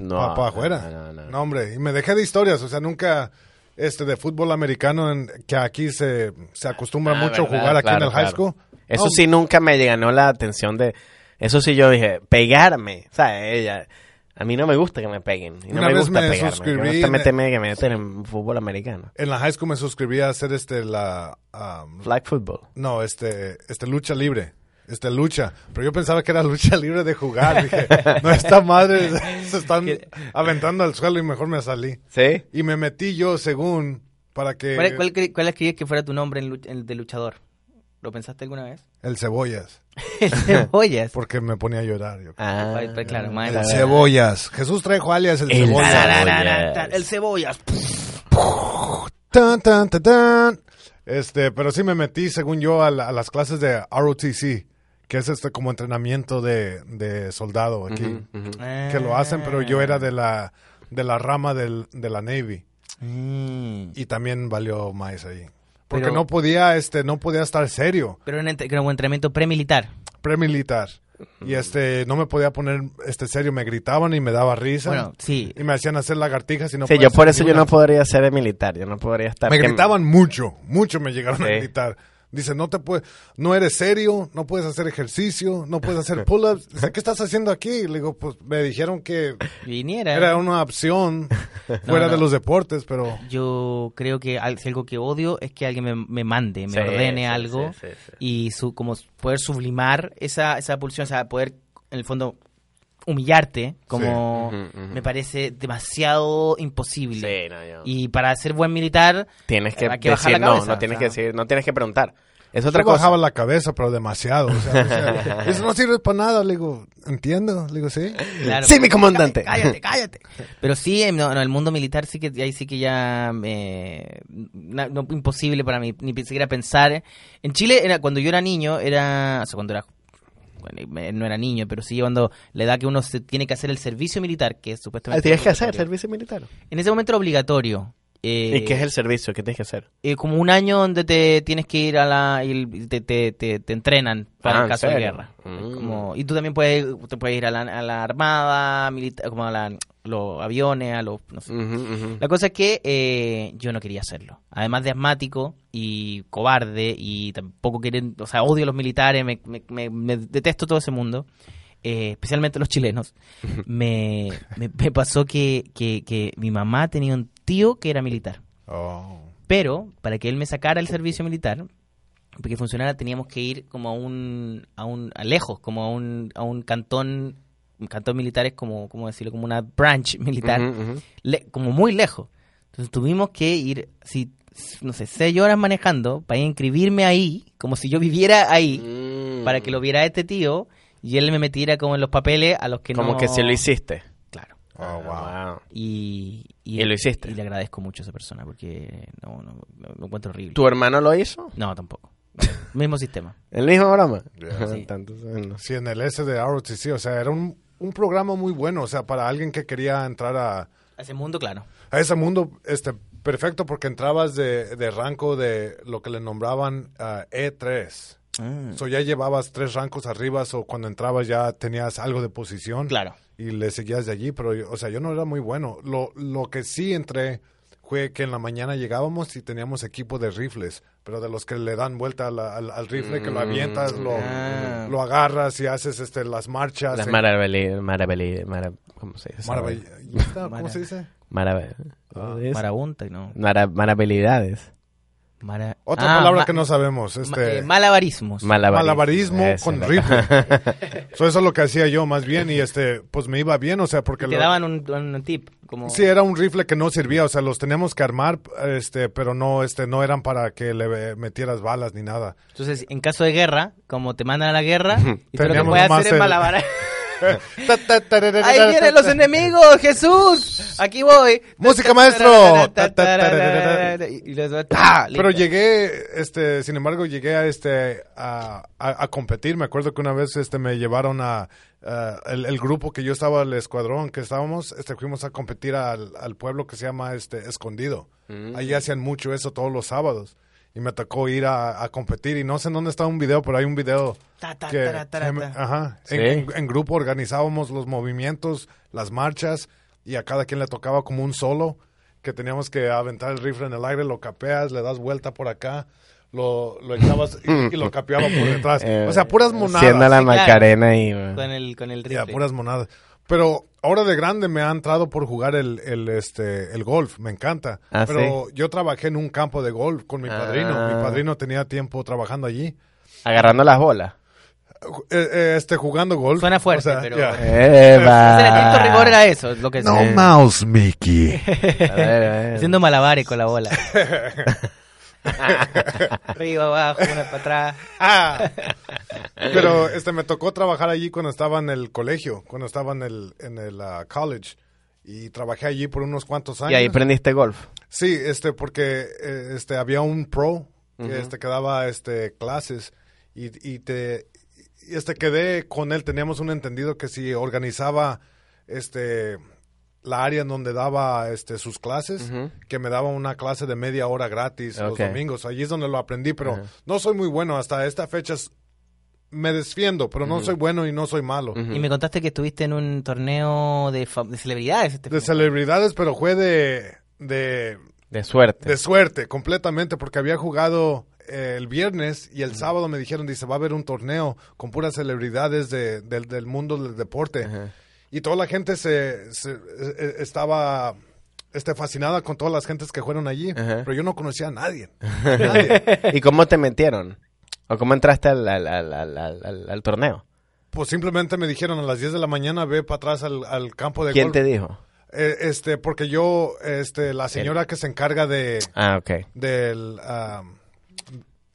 S3: No,
S2: para afuera.
S3: no, no, no.
S2: No, hombre, y me dejé de historias, o sea, nunca este de fútbol americano en, que aquí se, se acostumbra
S3: Ah,
S2: mucho
S3: verdad,
S2: jugar aquí en el high
S3: claro. Eso
S2: No,
S3: sí nunca me ganó la atención de... Eso sí yo dije, pegarme. O sea, ella... A mí no me gusta que me peguen. Y no
S2: Una
S3: me
S2: vez
S3: gusta
S2: me
S3: pegarme.
S2: suscribí
S3: Me gusta
S2: en-
S3: meterme que me meten en fútbol americano.
S2: En la high school me suscribí a hacer este la um,
S3: Flag football.
S2: No, este, este lucha libre. Este lucha. Pero yo pensaba que era lucha libre de jugar. Dije, no, esta madre se están aventando al suelo y mejor me salí.
S3: ¿Sí?
S2: Y me metí yo según para que
S1: ¿Cuál, cuál, cuál que fuera tu nombre en luch- en- de luchador? ¿Lo pensaste alguna vez?
S2: el cebollas.
S1: el cebollas.
S2: Porque me ponía a llorar. yo.
S3: Ah,
S1: Pues, pues, claro, más
S2: el
S1: la-
S2: cebollas. Jesús trajo alias el,
S3: El
S2: cebollas.
S1: El cebollas.
S2: Tan, tan, tan, tan. Este, pero sí me metí, según yo, a, la- a las clases de ROTC, que es este como entrenamiento de, de soldado aquí. Que lo hacen, pero yo era de la, de la rama del, de la Navy.
S1: Mm.
S2: Y también valió más ahí. Porque
S1: Pero-
S2: no podía, este, no podía estar serio,
S1: Pero en entre- como entrenamiento premilitar.
S2: premilitar. Y este, no me podía poner este serio, me gritaban y me daba risa.
S1: Bueno, sí.
S2: y me hacían hacer lagartijas y no
S3: Sí, yo por eso yo no podría ser militar, yo no podría estar...
S2: Me gritaban mucho, mucho me llegaron a gritar. Dice, no te puedes, no eres serio, no puedes hacer ejercicio, no puedes hacer pull-ups. Dice, ¿qué estás haciendo aquí? Le digo, pues me dijeron que
S1: Viniera.
S2: era una opción fuera
S1: no.
S2: de los deportes, pero
S1: Yo creo que algo que odio es que alguien me, me mande, me
S3: Sí,
S1: ordene
S3: sí,
S1: algo
S3: sí, sí, sí.
S1: y su como poder sublimar esa, esa pulsión, o sea, poder en el fondo humillarte, como me parece demasiado imposible.
S3: Sí, no, yo-
S1: Y para ser buen militar,
S3: Tienes que,
S1: hay que bajar
S3: decir
S1: la
S3: no,
S1: cabeza,
S3: no tienes
S1: o
S3: que decir, no tienes que preguntar. Es
S2: yo
S3: otra cosa.
S2: bajaba la cabeza, pero demasiado. O sea, o sea, eso no sirve para nada. Le digo, entiendo. Le digo, sí.
S1: claro,
S3: Sí, mi comandante.
S1: Cállate, cállate. Pero sí, en no, no, el mundo militar sí que ahí sí que ya eh, no, imposible para mí ni siquiera pensar. En Chile era cuando yo era niño, era, o sea, cuando era bueno, no era niño, pero sí cuando la edad que uno se tiene que hacer el servicio militar, que es
S3: Ah,
S1: supuestamente
S3: Tienes que hacer
S1: obligatorio.
S3: servicio militar.
S1: En ese momento era obligatorio. Eh,
S3: ¿Y qué es el servicio? ¿Qué tienes que hacer?
S1: eh, como un año donde te tienes que ir a la y te, te, te, te entrenan para
S3: Ah,
S1: el
S3: ¿en
S1: caso de guerra.
S3: Mm.
S1: Como, y tú también puedes, te puedes ir a la, a la armada, militar, como a la- los aviones, a los... No sé. La cosa es que eh, yo no quería hacerlo. Además de asmático y cobarde y tampoco quieren, o sea, odio a los militares, me, me- me- me detesto todo ese mundo, eh, especialmente los chilenos. Me, me- me pasó que, que, que mi mamá tenía un tío que era militar.
S2: Oh.
S1: Pero para que él me sacara el servicio militar, porque funcionara, teníamos que ir como a un, a un a lejos, como a un, a un cantón, cantón militar es como, ¿cómo decirlo? Como una branch militar, le- como muy lejos. Entonces tuvimos que ir, si, no sé, seis horas manejando para inscribirme ahí, como si yo viviera ahí,
S3: Mm.
S1: para que lo viera este tío y él me metiera como en los papeles a los que
S3: Como
S1: no...
S3: que si lo hiciste.
S1: Claro.
S2: Oh, wow.
S1: Y,
S3: Y lo hiciste.
S1: Y le agradezco mucho a esa persona porque no, no, no- lo encuentro horrible.
S3: ¿Tu hermano lo hizo?
S1: No, tampoco. Mismo sistema.
S3: ¿El mismo broma?
S2: Yeah.
S1: Sí.
S3: Tanto, no.
S2: Sí, en el S de ROTC, o sea, era un, un programa muy bueno, o sea, para alguien que quería entrar a,
S1: A ese mundo, claro.
S2: a ese mundo, este, perfecto, porque entrabas de, de rango de lo que le nombraban ah, E3.
S1: Mm.
S2: So, ya llevabas tres rancos arriba, o cuando entrabas ya tenías algo de posición.
S1: Claro.
S2: Y le seguías de allí, pero, yo- o sea, yo no era muy bueno. Lo, lo que sí entré fue que en la mañana llegábamos y teníamos equipo de rifles, pero de los que le dan vuelta la- al, al rifle, que lo avientas, lo,
S1: Ah.
S2: lo agarras y haces este, las marchas.
S3: Las
S2: en-
S3: maravilla, maravilla, mara- ¿cómo se dice?
S2: Maravilla- ¿Cómo
S1: Mara-
S2: se dice?
S3: Marav-
S2: Ah,
S3: ¿es?
S1: Marabunta, no.
S3: Mara- maravillidades.
S1: Mara-
S2: Otra
S1: Ah,
S2: palabra
S1: ma-
S2: que no sabemos.
S1: ma-
S2: Este,
S1: eh, malabarismos.
S3: Malabarismo.
S2: malabarismo con rifle. So, eso es lo que hacía yo más bien y este, pues me iba bien, o sea, porque
S1: te
S2: lo-
S1: daban un, un tip. Como...
S2: Sí, era un rifle que no servía, o sea, los teníamos que armar, este, pero no, este, no eran para que le metieras balas ni nada.
S1: Entonces, en caso de guerra, como te mandan a la guerra, y tú lo que puedes hacer es
S2: el-
S1: malabar. ¡Ahí vienen los enemigos! ¡Jesús! ¡Aquí voy!
S2: ¡Música, maestro!
S1: ¡Ah!
S2: Pero llegué, este, sin embargo, llegué a este, a, competir. Me acuerdo que una vez, este, me llevaron a, el, grupo que yo estaba, el escuadrón que estábamos, este, fuimos a competir al, al pueblo que se llama, este, Escondido.
S3: Mm.
S2: Allí hacían mucho eso todos los sábados. Y me tocó ir a, a competir y no sé en dónde está un video, pero hay un video
S1: Ta, ta,
S2: que, me- ajá,
S3: Sí.
S2: en, en- grupo organizábamos los movimientos, las marchas y a cada quien le tocaba como un solo que teníamos que aventar el rifle en el aire, lo capeas, le das vuelta por acá, lo, lo echabas y, y lo capeaba por detrás.
S3: Eh,
S2: o sea, puras monadas.
S3: Siendo la
S1: Sí, claro.
S3: Macarena y...
S1: Con el, con el
S2: Ya,
S1: rifle.
S2: puras monadas. Pero ahora de grande me ha entrado por jugar el, el, este, el golf, me encanta.
S3: Ah,
S2: Pero yo trabajé en un campo de golf con mi padrino.
S3: Ah.
S2: Mi padrino tenía tiempo trabajando allí.
S3: Agarrando las bolas.
S2: Eh, eh, este, jugando golf.
S1: Suena fuerte,
S2: O sea,
S1: pero-.
S3: Eva.
S1: Rigor era eso, es lo que
S2: No
S1: se-
S2: mouse, Mickey.
S3: A ver, a ver.
S1: Haciendo malabares con la bola. Arriba, abajo, una para atrás.
S2: Ah. Pero este me tocó trabajar allí cuando estaba en el colegio, cuando estaba en el, en el ah, college. Y trabajé allí por unos cuantos años.
S3: Y ahí aprendiste golf.
S2: Sí, este, porque eh, este, había un pro que, este, que daba este, clases y, y te y, este, quedé con él. Teníamos un entendido que si organizaba este, la área en donde daba este, sus clases, que me daba una clase de media hora gratis los domingos. Allí es donde lo aprendí, pero no soy muy bueno. Hasta esta fecha me desfiendo, pero no soy bueno y no soy malo.
S1: Y me contaste que estuviste en un torneo de, celebridades. Este
S2: De celebridades, pero fue de... de
S3: De suerte.
S2: De suerte, completamente, porque había jugado eh, el viernes y el sábado me dijeron, dice, va a haber un torneo con puras celebridades de- del- del mundo del deporte. Y toda la gente se, se- eh, eh, estaba este, fascinada con todas las gentes que fueron allí,
S3: Ajá.
S2: pero yo no conocía a nadie. nadie.
S3: ¿Y cómo te metieron? ¿O cómo entraste al, al, al, al- al- al- al torneo?
S2: Pues simplemente me dijeron a las 10 de la mañana, ve para atrás al, al campo de
S3: ¿Quién
S2: golf.
S3: te dijo?
S2: Eh, este, porque yo, este, la señora que se encarga de,
S3: Ah, ok.
S2: del um,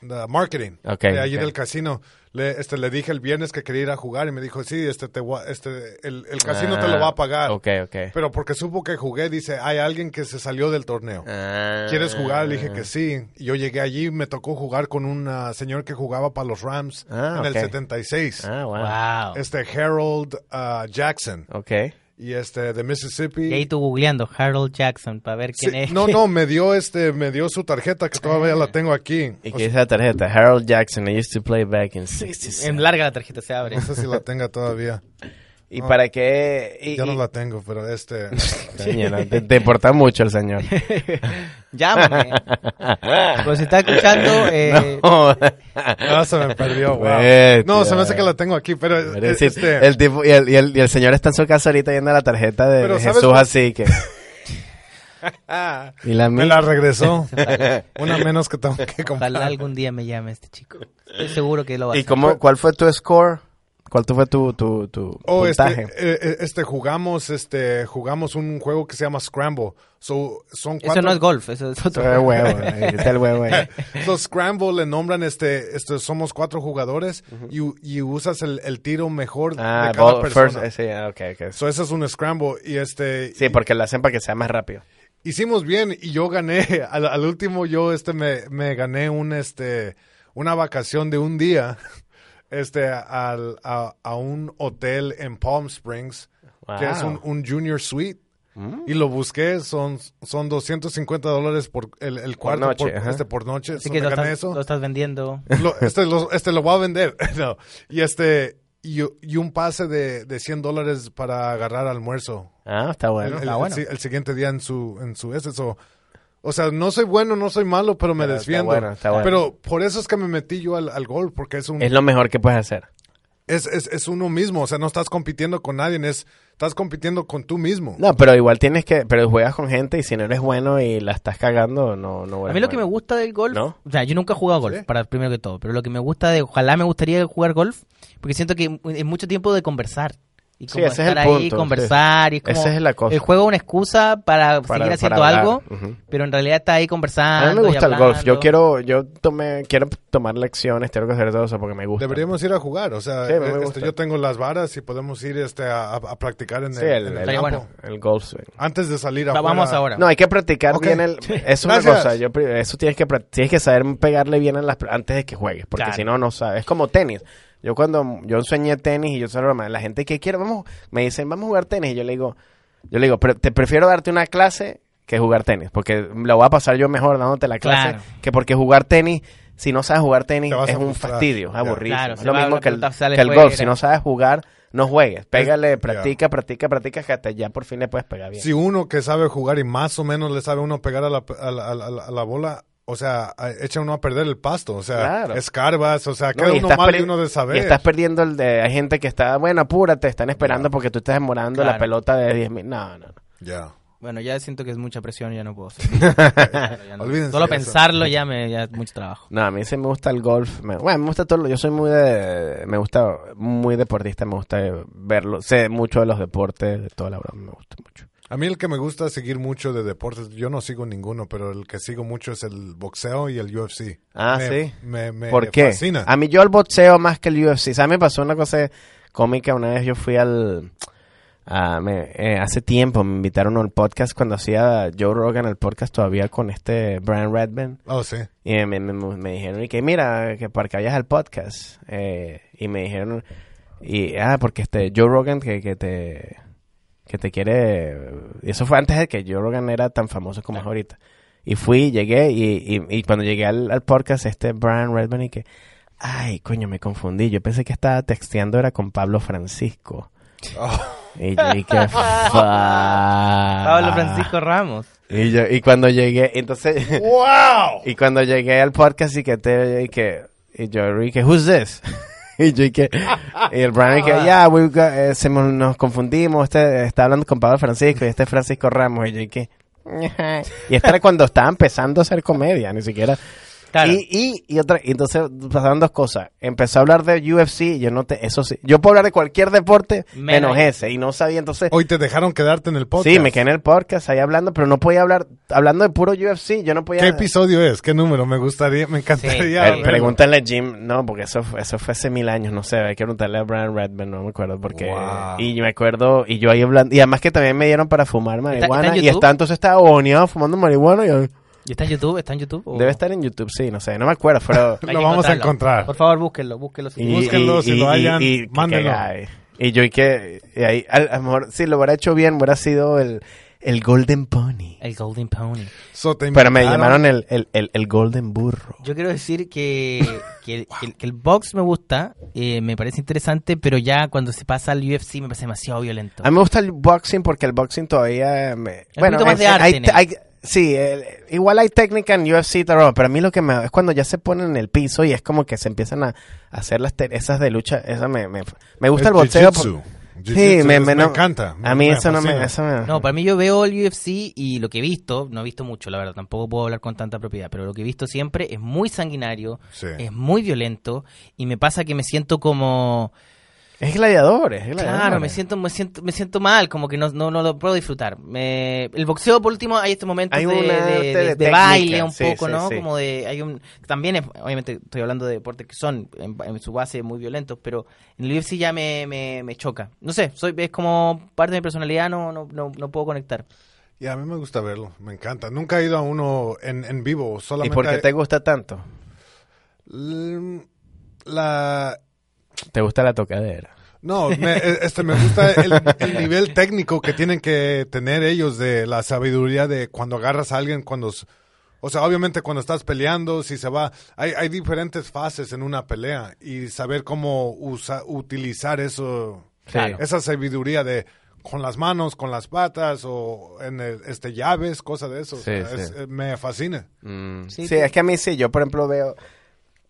S2: de marketing
S3: Ok,
S2: de allí
S3: ok.
S2: del casino. Le, este, le dije el viernes que quería ir a jugar y me dijo, sí, este, te este, el, el casino te lo va a pagar.
S3: Ah, Ok, ok.
S2: Pero porque supo que jugué, dice, hay alguien que se salió del torneo.
S3: Ah.
S2: ¿Quieres jugar? Le dije que sí. Y yo llegué allí, me tocó jugar con un ah, señor que jugaba para los Rams
S3: Ah,
S2: en el
S3: ok.
S2: 76.
S3: Ah, wow.
S1: Wow.
S2: Este Harold ah, Jackson.
S3: Ok.
S2: Y este, de Mississippi.
S1: Y ahí tú googleando Harold Jackson para ver quién
S2: Sí,
S1: es.
S2: no, no, me dio este, me dio su tarjeta que todavía la tengo aquí.
S3: ¿Y dice la tarjeta? Harold Jackson, I used to play back in 66.
S1: En larga la tarjeta se abre.
S2: No sé si la tenga todavía.
S3: ¿Y para qué? Y,
S2: Ya no
S3: y-
S2: la tengo, pero este...
S3: Señora, te, te importa mucho el señor.
S1: Llámame. Pues si está escuchando, eh,
S3: No.
S2: Se me perdió, wow.
S3: Bestia.
S2: No, se me hace que la tengo aquí, pero...
S3: Pero sí,
S2: este,
S3: el, tipo, y, el, y, el, y el señor está en su casa ahorita viendo la tarjeta de,
S2: Pero
S3: de
S2: ¿sabes
S3: Jesús así que... y la
S2: me la regresó. Una menos que tengo que comprar.
S1: ojalá algún día me llame este chico. Estoy seguro que lo va a
S3: ¿Y
S1: hacer.
S3: cómo, cuál fue tu score? ¿Cuál tu fue tu, tu, tu
S2: Oh, este,
S3: puntaje?
S2: eh, eh, este, jugamos, este, jugamos un juego que se llama Scramble. So, son
S1: Eso
S2: cuatro...
S1: no es golf, eso es otro.
S3: Eso es huevo, eh, el huevo ahí.
S2: So, Scramble le nombran, este, este, somos cuatro jugadores y, y usas el, el tiro mejor
S3: Ah,
S2: de cada
S3: ball-
S2: persona.
S3: first, eh, sí, ah, ok, ok.
S2: So, eso es un Scramble y este...
S3: Sí, porque lo hacen para que sea más rápido.
S2: hicimos bien y yo gané al, al último yo este me, me gané un este una vacación de un día este al, a, a un hotel en Palm Springs que es un,
S3: Wow.
S2: un junior suite y lo busqué son son 250 dólares por el, el cuarto
S3: noche,
S2: por, este por noche
S1: Así
S2: So,
S1: que lo estás,
S2: eso
S1: lo estás vendiendo.
S2: Lo- este, lo, este lo voy a vender No. y este y, y un pase de, de 100 dólares para agarrar almuerzo
S3: Ah, está bueno.
S2: el, el-
S1: está bueno.
S2: el el siguiente día en su en su so- o sea no soy bueno no soy malo pero me
S3: Pero está
S2: desfiendo
S3: bueno, está bueno.
S2: pero por eso es que me metí yo al, al gol porque es un
S3: Es lo mejor que puedes hacer.
S2: es, es, es uno mismo o sea no estás compitiendo con nadie es estás compitiendo con tú mismo
S3: No, pero igual tienes que, pero juegas con gente y si no eres bueno y la estás cagando, no, no
S1: A mí lo que me gusta del golf,
S3: ¿No?
S1: o sea, yo nunca he jugado golf,
S2: ¿Sí?
S1: para primero que todo, pero lo que me gusta de, ojalá me gustaría jugar golf, porque siento que es mucho tiempo de conversar. Y
S3: Sí,
S1: como
S3: ese es
S1: estar
S3: el
S1: ahí,
S3: punto,
S1: conversar, y es como,
S3: Esa es la cosa.
S1: el juego es una excusa para,
S3: Para-
S1: seguir haciendo
S3: para
S1: algo,
S3: Ujú.
S1: pero en realidad está ahí conversando.
S3: A mí me
S1: y
S3: gusta el golf. Yo quiero, yo tomé, quiero tomar lecciones, tengo que hacer todo eso porque me gusta.
S2: deberíamos ir a jugar o sea
S3: Sí, me
S2: este, yo tengo las varas y podemos ir este a, a- a practicar en
S3: Sí,
S2: el,
S3: el,
S2: en el
S3: el,
S1: bueno.
S3: el golf swing.
S2: antes de salir a
S1: Va- Vamos ahora.
S3: No, hay que practicar
S2: Ok.
S3: bien el... Es una
S2: Gracias.
S3: cosa, yo, eso tienes que, tienes que saber pegarle bien a las, antes de que juegues, porque
S1: Claro.
S3: si no, no sabes. Es como tenis. Yo cuando, yo enseñé tenis y yo soy broma, la gente que quiere, vamos, me dicen, vamos a jugar tenis, y yo le digo, yo le digo, "Pre- te prefiero darte una clase que jugar tenis, porque la voy a pasar yo mejor dándote la clase,
S1: Claro.
S3: que porque jugar tenis, si no sabes jugar tenis, es un fastidio, es aburrido.
S1: Claro,
S3: es lo mismo que el, que el golf, si no sabes jugar, no juegues. Pégale, practica, practica, practica, que hasta ya por fin le puedes pegar bien.
S2: si uno que sabe jugar y más o menos le sabe uno pegar a la, a la, a la- a la bola, o sea, echa uno a perder el pasto, o sea,
S3: Claro.
S2: escarbas, o sea, queda
S3: y
S2: uno mal y uno de
S3: Y
S2: saber.
S3: estás perdiendo el de... Hay gente que está, bueno, apúrate, están esperando porque tú estás demorando la
S1: Claro.
S3: pelota de 10 mil. No, no, no.
S2: Ya.
S1: Bueno, ya siento que es mucha presión, ya no puedo hacer. Ya no-
S2: Olvídense
S1: Solo pensarlo ya me ya es mucho trabajo.
S3: No, a mí sí me gusta el golf. Me, bueno, me gusta todo. lo- Yo soy muy de... Me gusta muy deportista, me gusta verlo. Sé mucho de los deportes, de toda la broma, me gusta mucho.
S2: A mí el que me gusta seguir mucho de deportes, yo no sigo ninguno, pero el que sigo mucho es el boxeo y el UFC.
S3: Ah,
S2: Me-
S3: sí.
S2: Me, me
S3: ¿Por qué?
S2: fascina.
S3: A mí yo el boxeo más que el UFC. O sea, me pasó una cosa cómica. Una vez yo fui al... a- me- eh, hace tiempo me invitaron al podcast cuando hacía Joe Rogan el podcast todavía con este Brian Redman.
S2: Oh, sí.
S3: Y me, me- me- me dijeron, y que mira, que para que vayas al podcast. Eh, y me dijeron, y ah, porque este Joe Rogan que, que te que te quiere. Y eso fue antes de que Joe Rogan era tan famoso como es ahorita. Y fui, llegué, y, y, y cuando llegué al, al podcast, este Brian Redman, y que, ay, coño, me confundí. Yo pensé que estaba texteando, era con Pablo Francisco.
S2: Oh,
S3: Y yo, y que,
S2: Ah.
S1: Pablo Francisco Ramos.
S3: Y yo, y cuando llegué, entonces.
S2: ¡Wow!
S3: Y cuando llegué al podcast y que te y que y yo y que who's this? y yo y que y el Brian que ya got- eh, se nos confundimos, este está hablando con Pablo Francisco y este es Francisco Ramos y yo y que y este era cuando estaba empezando a hacer comedia, ni siquiera
S1: Claro.
S3: y, y, y otra, y entonces pasaron dos cosas. Empezó a hablar de UFC y yo no te, eso sí, yo puedo hablar de cualquier deporte
S1: Menos
S3: menos ese y no sabía entonces
S2: Hoy te dejaron quedarte en el podcast.
S3: Sí, me quedé en el podcast ahí hablando, pero no podía hablar, hablando de puro UFC, yo no podía...
S2: ¿Qué episodio es? ¿Qué número? Me gustaría, me encantaría.
S1: Sí.
S3: Pregúntale a Jim, no, porque eso fue, eso fue hace mil años, no sé, hay que preguntarle a Brian Redman, no me acuerdo, porque...
S2: Wow.
S3: Y me acuerdo, y yo ahí hablando, y además que también me dieron para fumar marihuana,
S1: está
S3: y está, entonces estaba boneado fumando marihuana, y yo-
S1: ¿Y está en YouTube? ¿Está en YouTube? o-
S3: debe estar en YouTube, sí, no sé, no me acuerdo, pero...
S2: Lo vamos a encontrar.
S1: Por favor, búsquenlo, búsquenlo.
S3: y,
S2: Búsquenlo, si lo hayan, mándenlo.
S3: Y yo y que, y ahí, a, a lo mejor, si lo hubiera hecho bien, hubiera sido el, el Golden Pony.
S1: El Golden Pony.
S2: So,
S3: Pero me llamaron el, el, el, el Golden Burro.
S1: Yo quiero decir que, que, el, que el- que el box me gusta, eh, me parece interesante, pero ya cuando se pasa al UFC me parece demasiado violento.
S3: A mí me gusta el boxing porque el boxing todavía me...
S1: más
S3: es-
S1: de arte
S3: hay- hay- sí, el- igual hay técnica en UFC, pero a mí lo que me... Es cuando ya se ponen en el piso y es como que se empiezan a hacer las esas de lucha. Esa me, me, me gusta el
S2: Es
S3: boxeo. Sí, me,
S2: es-
S3: me-
S2: me
S3: no-
S2: encanta.
S3: A mí
S2: me
S3: eso no me... Eso me-
S1: No, para mí yo veo el UFC y lo que he visto, no he visto mucho, la verdad, tampoco puedo hablar con tanta propiedad, pero lo que he visto siempre es muy sanguinario,
S2: Sí.
S1: es muy violento y me pasa que me siento como...
S3: Es gladiador, es gladiador.
S1: Claro, me siento, me siento, me siento mal, como que no, no, no lo puedo disfrutar. Me- el boxeo, por último, hay estos momentos
S3: Hay
S1: de,
S3: un
S1: de-
S3: arte
S1: de-
S3: de
S1: de
S3: técnica,
S1: baile un
S3: sí,
S1: poco,
S3: sí,
S1: ¿no?
S3: sí.
S1: Como de, hay un, también es, obviamente estoy hablando de deportes que son en, en su base muy violentos, pero en el UFC ya me, me, me choca. No sé, soy, es como parte de mi personalidad, no, no, no, no puedo conectar.
S2: Y a mí me gusta verlo, me encanta. Nunca he ido a uno en, en vivo,
S3: ¿Y
S2: solamente...
S3: por qué te gusta tanto?
S2: La...
S3: Te gusta la tocadera.
S2: No, me, e- este, me gusta el, el nivel técnico que tienen que tener ellos de la sabiduría de cuando agarras a alguien, cuando... O sea, obviamente cuando estás peleando, si se va... Hay, hay diferentes fases en una pelea y saber cómo usa, utilizar eso,
S3: Claro.
S2: esa sabiduría de con las manos, con las patas o en el- este llaves, cosas de eso. O
S3: Sí,
S2: sea,
S3: sí.
S2: es- eh, me fascina.
S3: Mm,
S1: Sí,
S3: es que a mí sí, yo por ejemplo veo...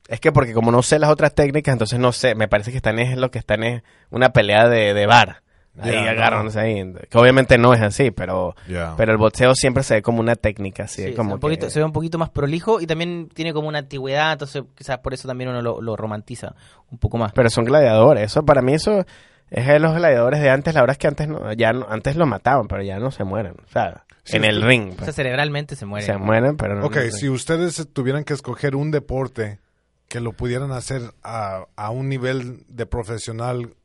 S3: Es que porque como no sé las otras técnicas, entonces no sé, me parece que están es lo que están es una pelea de, de bar. Ahí
S2: Ya,
S3: agarran
S2: no.
S3: ahí, que obviamente no es así, pero pero el boxeo siempre se ve como una técnica, así,
S1: Sí,
S3: como
S1: se, ve un poquito,
S3: que-
S1: se ve un poquito más prolijo y también tiene como una antigüedad, entonces quizás por eso también uno lo, lo romantiza un poco más.
S3: pero son gladiadores, eso para mí eso es de los gladiadores de antes, la verdad es que antes no, ya no- antes lo mataban, pero ya no se mueren, o sea,
S2: Sí,
S3: en el ring
S1: O
S3: pues,
S1: sea, cerebralmente se muere.
S3: se mueren, pero no.
S2: Ok, si ustedes tuvieran que escoger un deporte que lo pudieran hacer a, a un nivel de profesional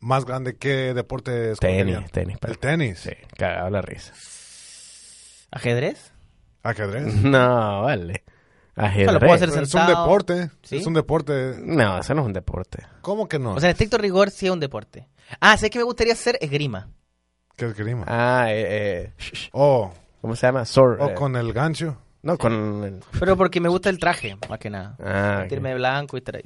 S2: más grande, ¿qué deporte
S3: tenis, tenis, pero-
S2: El tenis.
S3: sí, cagado la risa.
S1: ¿Ajedrez?
S2: Ajedrez.
S3: No, vale. Ajedrez.
S1: lo puedo hacer
S2: Es un deporte.
S1: ¿Sí?
S2: Es un deporte.
S3: No, eso no es un deporte.
S2: ¿Cómo que no?
S1: O sea, en estricto rigor sí es un deporte. Ah, sé que me gustaría hacer esgrima.
S2: ¿Qué es grima?
S3: Ah, eh, eh, sh- sh-
S2: O
S3: ¿cómo se llama? Sword.
S2: o
S3: eh,
S2: con el gancho.
S3: No, con... el-
S1: Pero porque me gusta el traje, más que nada.
S3: Ah,
S1: blanco y ahí.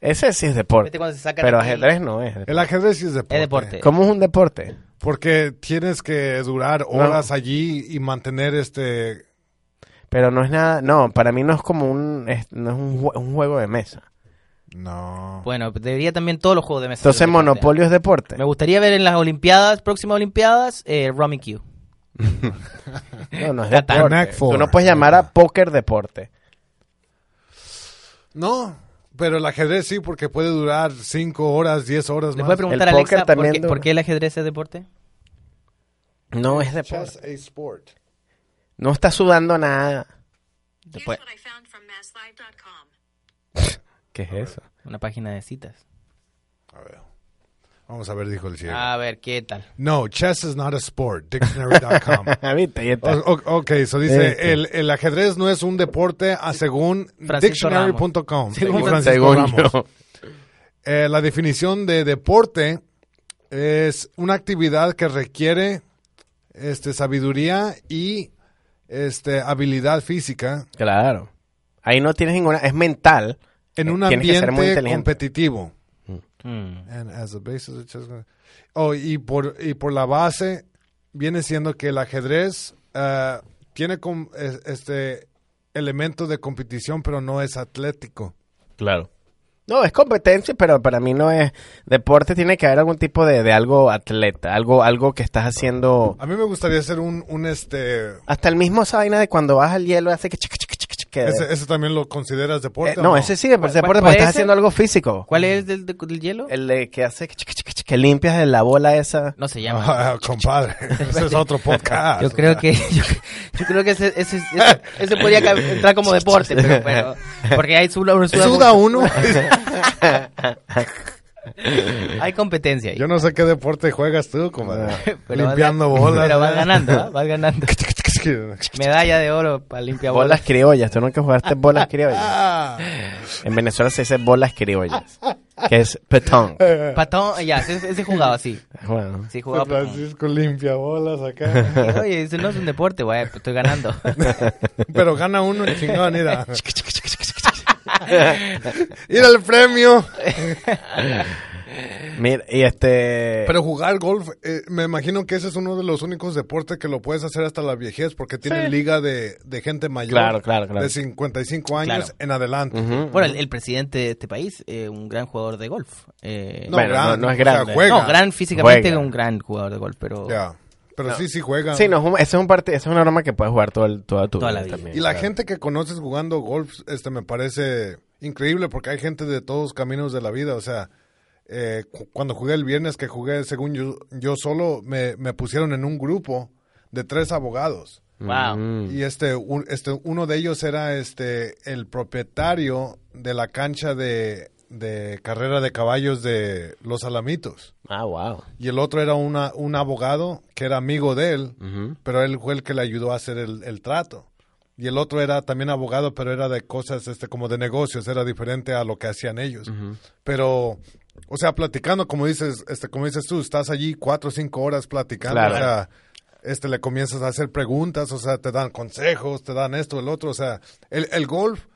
S3: Ese sí es
S1: ¿Viste
S3: deporte.
S1: cuando se sacan
S3: Pero ajedrez no es. deporte.
S2: El ajedrez sí es deporte.
S1: Es deporte.
S3: ¿Cómo es un deporte?
S2: Porque tienes que durar horas allí y mantener este...
S3: Pero no es nada... No, para mí no es como un... es- no es un, jue- un juego de mesa.
S2: No.
S1: Bueno, debería también todos los juegos de mesa.
S3: Entonces. Monopolio es deporte.
S1: Me gustaría ver en las Olimpiadas, próximas Olimpiadas, eh, Rummy Q.
S3: No, no es deporte. Tú no puedes llamar a póker deporte.
S2: No, pero el ajedrez sí, porque puede durar 5 horas, 10 horas
S1: ¿Le
S2: más.
S1: puede preguntar
S3: El
S1: a Alexa por
S3: también
S1: qué, por qué el ajedrez es deporte?
S3: No es deporte.
S2: Sport.
S3: No está sudando nada.
S1: Después.
S3: ¿Qué es eso?
S1: una página de citas.
S2: A ver. Vamos a ver, dijo el ciego.
S1: A ver, ¿qué tal?
S2: No, chess is not a sport. Dictionary.com. O- ok, eso dice,
S3: Este.
S2: el, el ajedrez no es un deporte a según
S1: Francisco
S2: dictionary.com.
S1: Según
S2: Francisco
S3: Según
S2: Ramos.
S3: yo.
S2: Eh, la definición de deporte es una actividad que requiere este, sabiduría y este, habilidad física
S3: Claro. Ahí no tienes ninguna... Es mental.
S2: en
S3: Eh,
S2: un
S3: tienes que ser muy
S2: ambiente competitivo.
S1: Mm.
S2: And as a basis of chess- Oh, y, por, y por la base viene siendo que el ajedrez ah, tiene com- es- este elemento de competición, pero no es atlético.
S3: Claro. No, es competencia, pero para mí no es... Deporte tiene que haber algún tipo de, de algo atleta. Algo, algo que estás haciendo...
S2: A mí me gustaría hacer un, un este...
S3: Hasta el mismo esa vaina de cuando vas al hielo hace que... chic, chic, chic, chic, que-
S2: Ese, ese también lo consideras deporte.
S3: Eh, no, ese sí, pero es
S1: ¿Cuál-
S3: deporte porque
S1: es
S3: estás
S1: ese?
S3: haciendo algo físico.
S1: ¿Cuál es el del, del hielo?
S3: El de que hace que, que limpias la bola esa.
S1: No se llama.
S2: Ah, compadre, ese es otro podcast.
S1: Yo creo que yo, yo creo que ese, ese, ese, ese podría entrar como deporte, pero, pero porque hay suda, uno suda
S2: Suda uno.
S1: Hay competencia ahí.
S2: Yo no sé qué deporte juegas tú, compadre.
S1: Pero vas
S2: Limpiando bolas.
S1: Pero vas
S2: ¿eh?
S1: ganando, vas ganando. Medalla de oro para limpiar
S3: Bolas
S1: bolas.
S3: criollas. Tú nunca jugaste bolas criollas.
S2: Ah.
S3: En Venezuela se dice bolas criollas. Que es petón.
S1: Patón, ya, ese, ese jugaba así.
S3: Bueno.
S1: Sí, jugaba patón.
S2: Francisco limpia bolas acá.
S1: Oye, eso no es un deporte, güey, pues estoy ganando.
S2: Pero gana uno chingón, mira. Ir al premio.
S3: Mira, y este...
S2: Pero jugar golf, eh, me imagino que ese es uno de los únicos deportes que lo puedes hacer hasta la viejez, porque tiene liga de, de gente mayor.
S3: Claro, claro, claro.
S2: De 55 años
S1: Claro.
S2: en adelante.
S1: Bueno, el, el presidente de este país, eh, un gran jugador de golf. Eh,
S2: No,
S3: Bueno,
S2: gran-
S3: no- no es
S2: o sea,
S3: grande.
S2: juega.
S1: no, gran físicamente,
S3: Juega.
S1: un gran jugador de golf, pero...
S2: Pero sí, sí juega.
S3: Sí, no, ese es un parte, esa es una norma que puedes jugar todo el- toda tu
S1: Toda la
S3: vida también.
S2: Y la
S3: claro.
S2: gente que conoces jugando golf, este, me parece increíble porque hay gente de todos caminos de la vida. O sea, eh, cu- cuando jugué el viernes, que jugué según yo, yo solo, me, me pusieron en un grupo de tres abogados.
S1: Wow.
S3: Mm.
S2: Y este, un- este, uno de ellos era este, el propietario de la cancha de, de carrera de caballos de Los Alamitos.
S3: Ah, wow.
S2: Y el otro era una, un abogado que era amigo de él, pero él fue el que le ayudó a hacer el, el trato. Y el otro era también abogado, pero era de cosas este, como de negocios, era diferente a lo que hacían ellos. Pero, o sea, platicando, como dices, este, como dices tú, estás allí cuatro o cinco horas platicando,
S3: Claro.
S2: o sea, este, le comienzas a hacer preguntas, o sea, te dan consejos, te dan esto, el otro, o sea, el, el golf,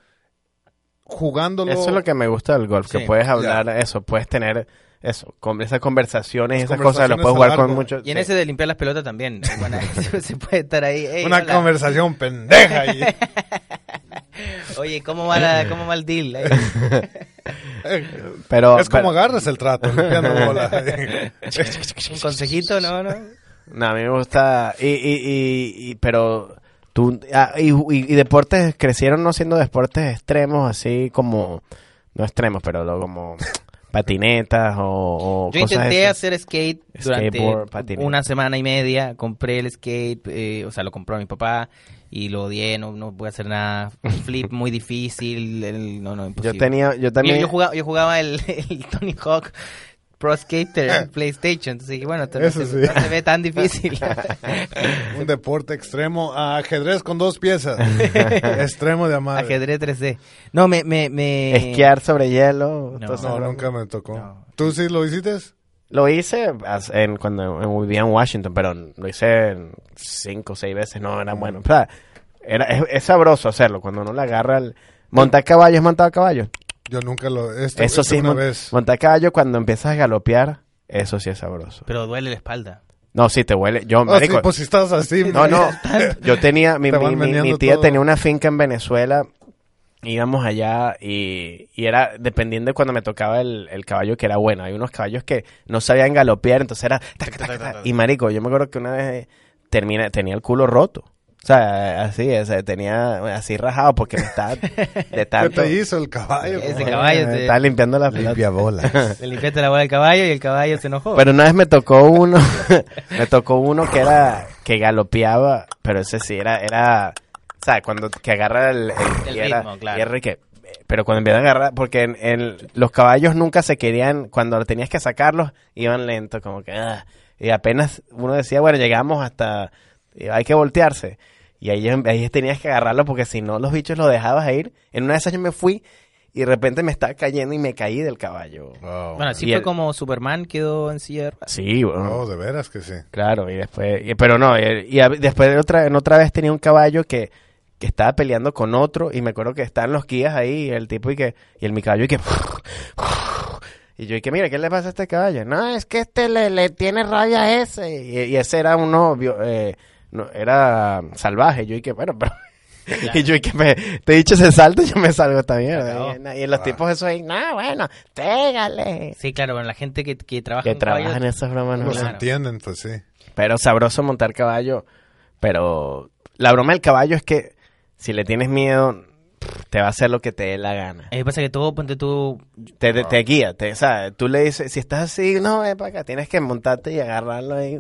S2: jugándolo...
S3: Eso es lo que me gusta del golf, que puedes hablar eso, puedes tener eso, con esas conversaciones,
S2: Esas
S3: esas cosas, lo puedes jugar con muchos...
S1: Y en
S3: sí.
S1: ese de limpiar las pelotas también. Bueno, se, se puede estar ahí. "Ey,
S2: Una
S1: hola".
S2: conversación pendeja ahí.
S1: Oye, ¿cómo va, la, ¿cómo va el deal?
S3: Pero,
S2: es como
S3: pero-
S2: agarras el trato, limpiando bola.
S1: Un consejito, ¿no? ¿no?
S3: No, a mí me gusta. Y, y, y, y- pero. Tú, ah, y, y- y deportes crecieron no siendo deportes extremos, así como. No extremos, pero lo- como. Patinetas o. o
S1: Yo
S3: cosas
S1: intenté
S3: esas.
S1: hacer skate durante
S3: patineta.
S1: una semana y media. Compré el skate, eh, o sea, lo compró mi papá y lo odié. No, no a hacer nada. Flip muy difícil. el- no, no, imposible.
S3: Yo tenía. Yo también.
S1: Yo, yo jugaba, yo jugaba el, el Tony Hawk Pro Skater en PlayStation. Entonces dije, bueno,
S2: Eso
S1: se,
S2: sí.
S1: no se ve tan difícil.
S2: Un deporte extremo, ajedrez con dos piezas. extremo de amar.
S1: Ajedrez 3D. No, me... me, me...
S3: Esquiar sobre hielo.
S1: No.
S2: No, nunca me tocó.
S1: No.
S2: ¿Tú sí lo hiciste?
S3: Lo hice en, cuando vivía en Washington, pero lo hice en cinco o seis veces, no era bueno. O sea, era, es, es sabroso hacerlo cuando uno le agarra el... Montar caballo es montar caballo.
S2: Yo nunca lo... Este,
S3: Eso
S2: este
S3: sí,
S2: una
S3: mon-
S2: vez.
S3: montar caballo cuando empiezas a galopear, eso sí es sabroso.
S1: Pero duele la espalda.
S3: No, sí, te huele. Yo,
S2: Oh, sí,
S3: marico,
S2: pues si estás así...
S3: no, no. Yo tenía, mi,
S2: Te
S3: mi, mi- mi tía
S2: todo.
S3: tenía una finca en Venezuela. Íbamos allá y, y era dependiendo de cuando me tocaba el, el caballo que era bueno. Hay unos caballos que no sabían galopear, entonces era... Y marico, yo me acuerdo que una vez termina, tenía el culo roto. O sea, así, o sea, tenía así rajado porque me estaba de
S2: ¿Qué
S3: tanto...
S2: te hizo el caballo?
S1: Ese caballo te-
S3: limpiando la.
S2: Limpia bolas.
S1: Le limpiaste la bola del caballo y el caballo se enojó.
S3: Pero una vez me tocó uno, me tocó uno que era, que galopeaba, pero ese sí era, era, o sea, cuando que agarra el, el-
S1: El
S3: y era-
S1: ritmo, claro.
S3: y era que, pero cuando empieza a agarrar, porque en, en- los caballos nunca se querían, cuando tenías que sacarlos, iban lento, como que, ah, y apenas uno decía, bueno, llegamos hasta, y hay que voltearse. Y ahí, ahí tenías que agarrarlo porque si no los bichos los dejabas ir. En una de esas yo me fui y de repente me estaba cayendo y me caí del caballo.
S1: Bueno, así
S3: Y
S1: fue
S3: el-
S1: como Superman quedó en silla.
S3: Sí, bueno.
S2: oh, de veras que sí.
S3: Claro, y después, y- pero no, y, y a- después de otra, en otra vez tenía un caballo que, que estaba peleando con otro y me acuerdo que estaban los guías ahí y el tipo y que, y el mi caballo y que, y yo y que, mira, ¿qué le pasa a este caballo? No, es que este le, le tiene rabia a ese y, y ese era uno, bio- eh, no, era salvaje, yo y que, bueno, pero... Y yo, y que me, te he dicho ese salto, yo me salgo también.
S1: acabó.
S3: Y, y los tipos esos ahí, no, bueno, pégale.
S1: Sí, claro, bueno, la gente que, que trabaja
S3: Que
S1: en caballos-
S3: trabajan esas bromas. no
S2: Los
S1: Claro.
S2: entienden, pues sí.
S3: Pero sabroso montar caballo. Pero la broma del caballo es que si le tienes miedo, te va a hacer lo que te dé la gana.
S1: Me pasa que todo, ponte tú...
S3: Te, te, te guía, te, o sea, tú le dices, si estás así, no, ven para acá, tienes que montarte y agarrarlo ahí.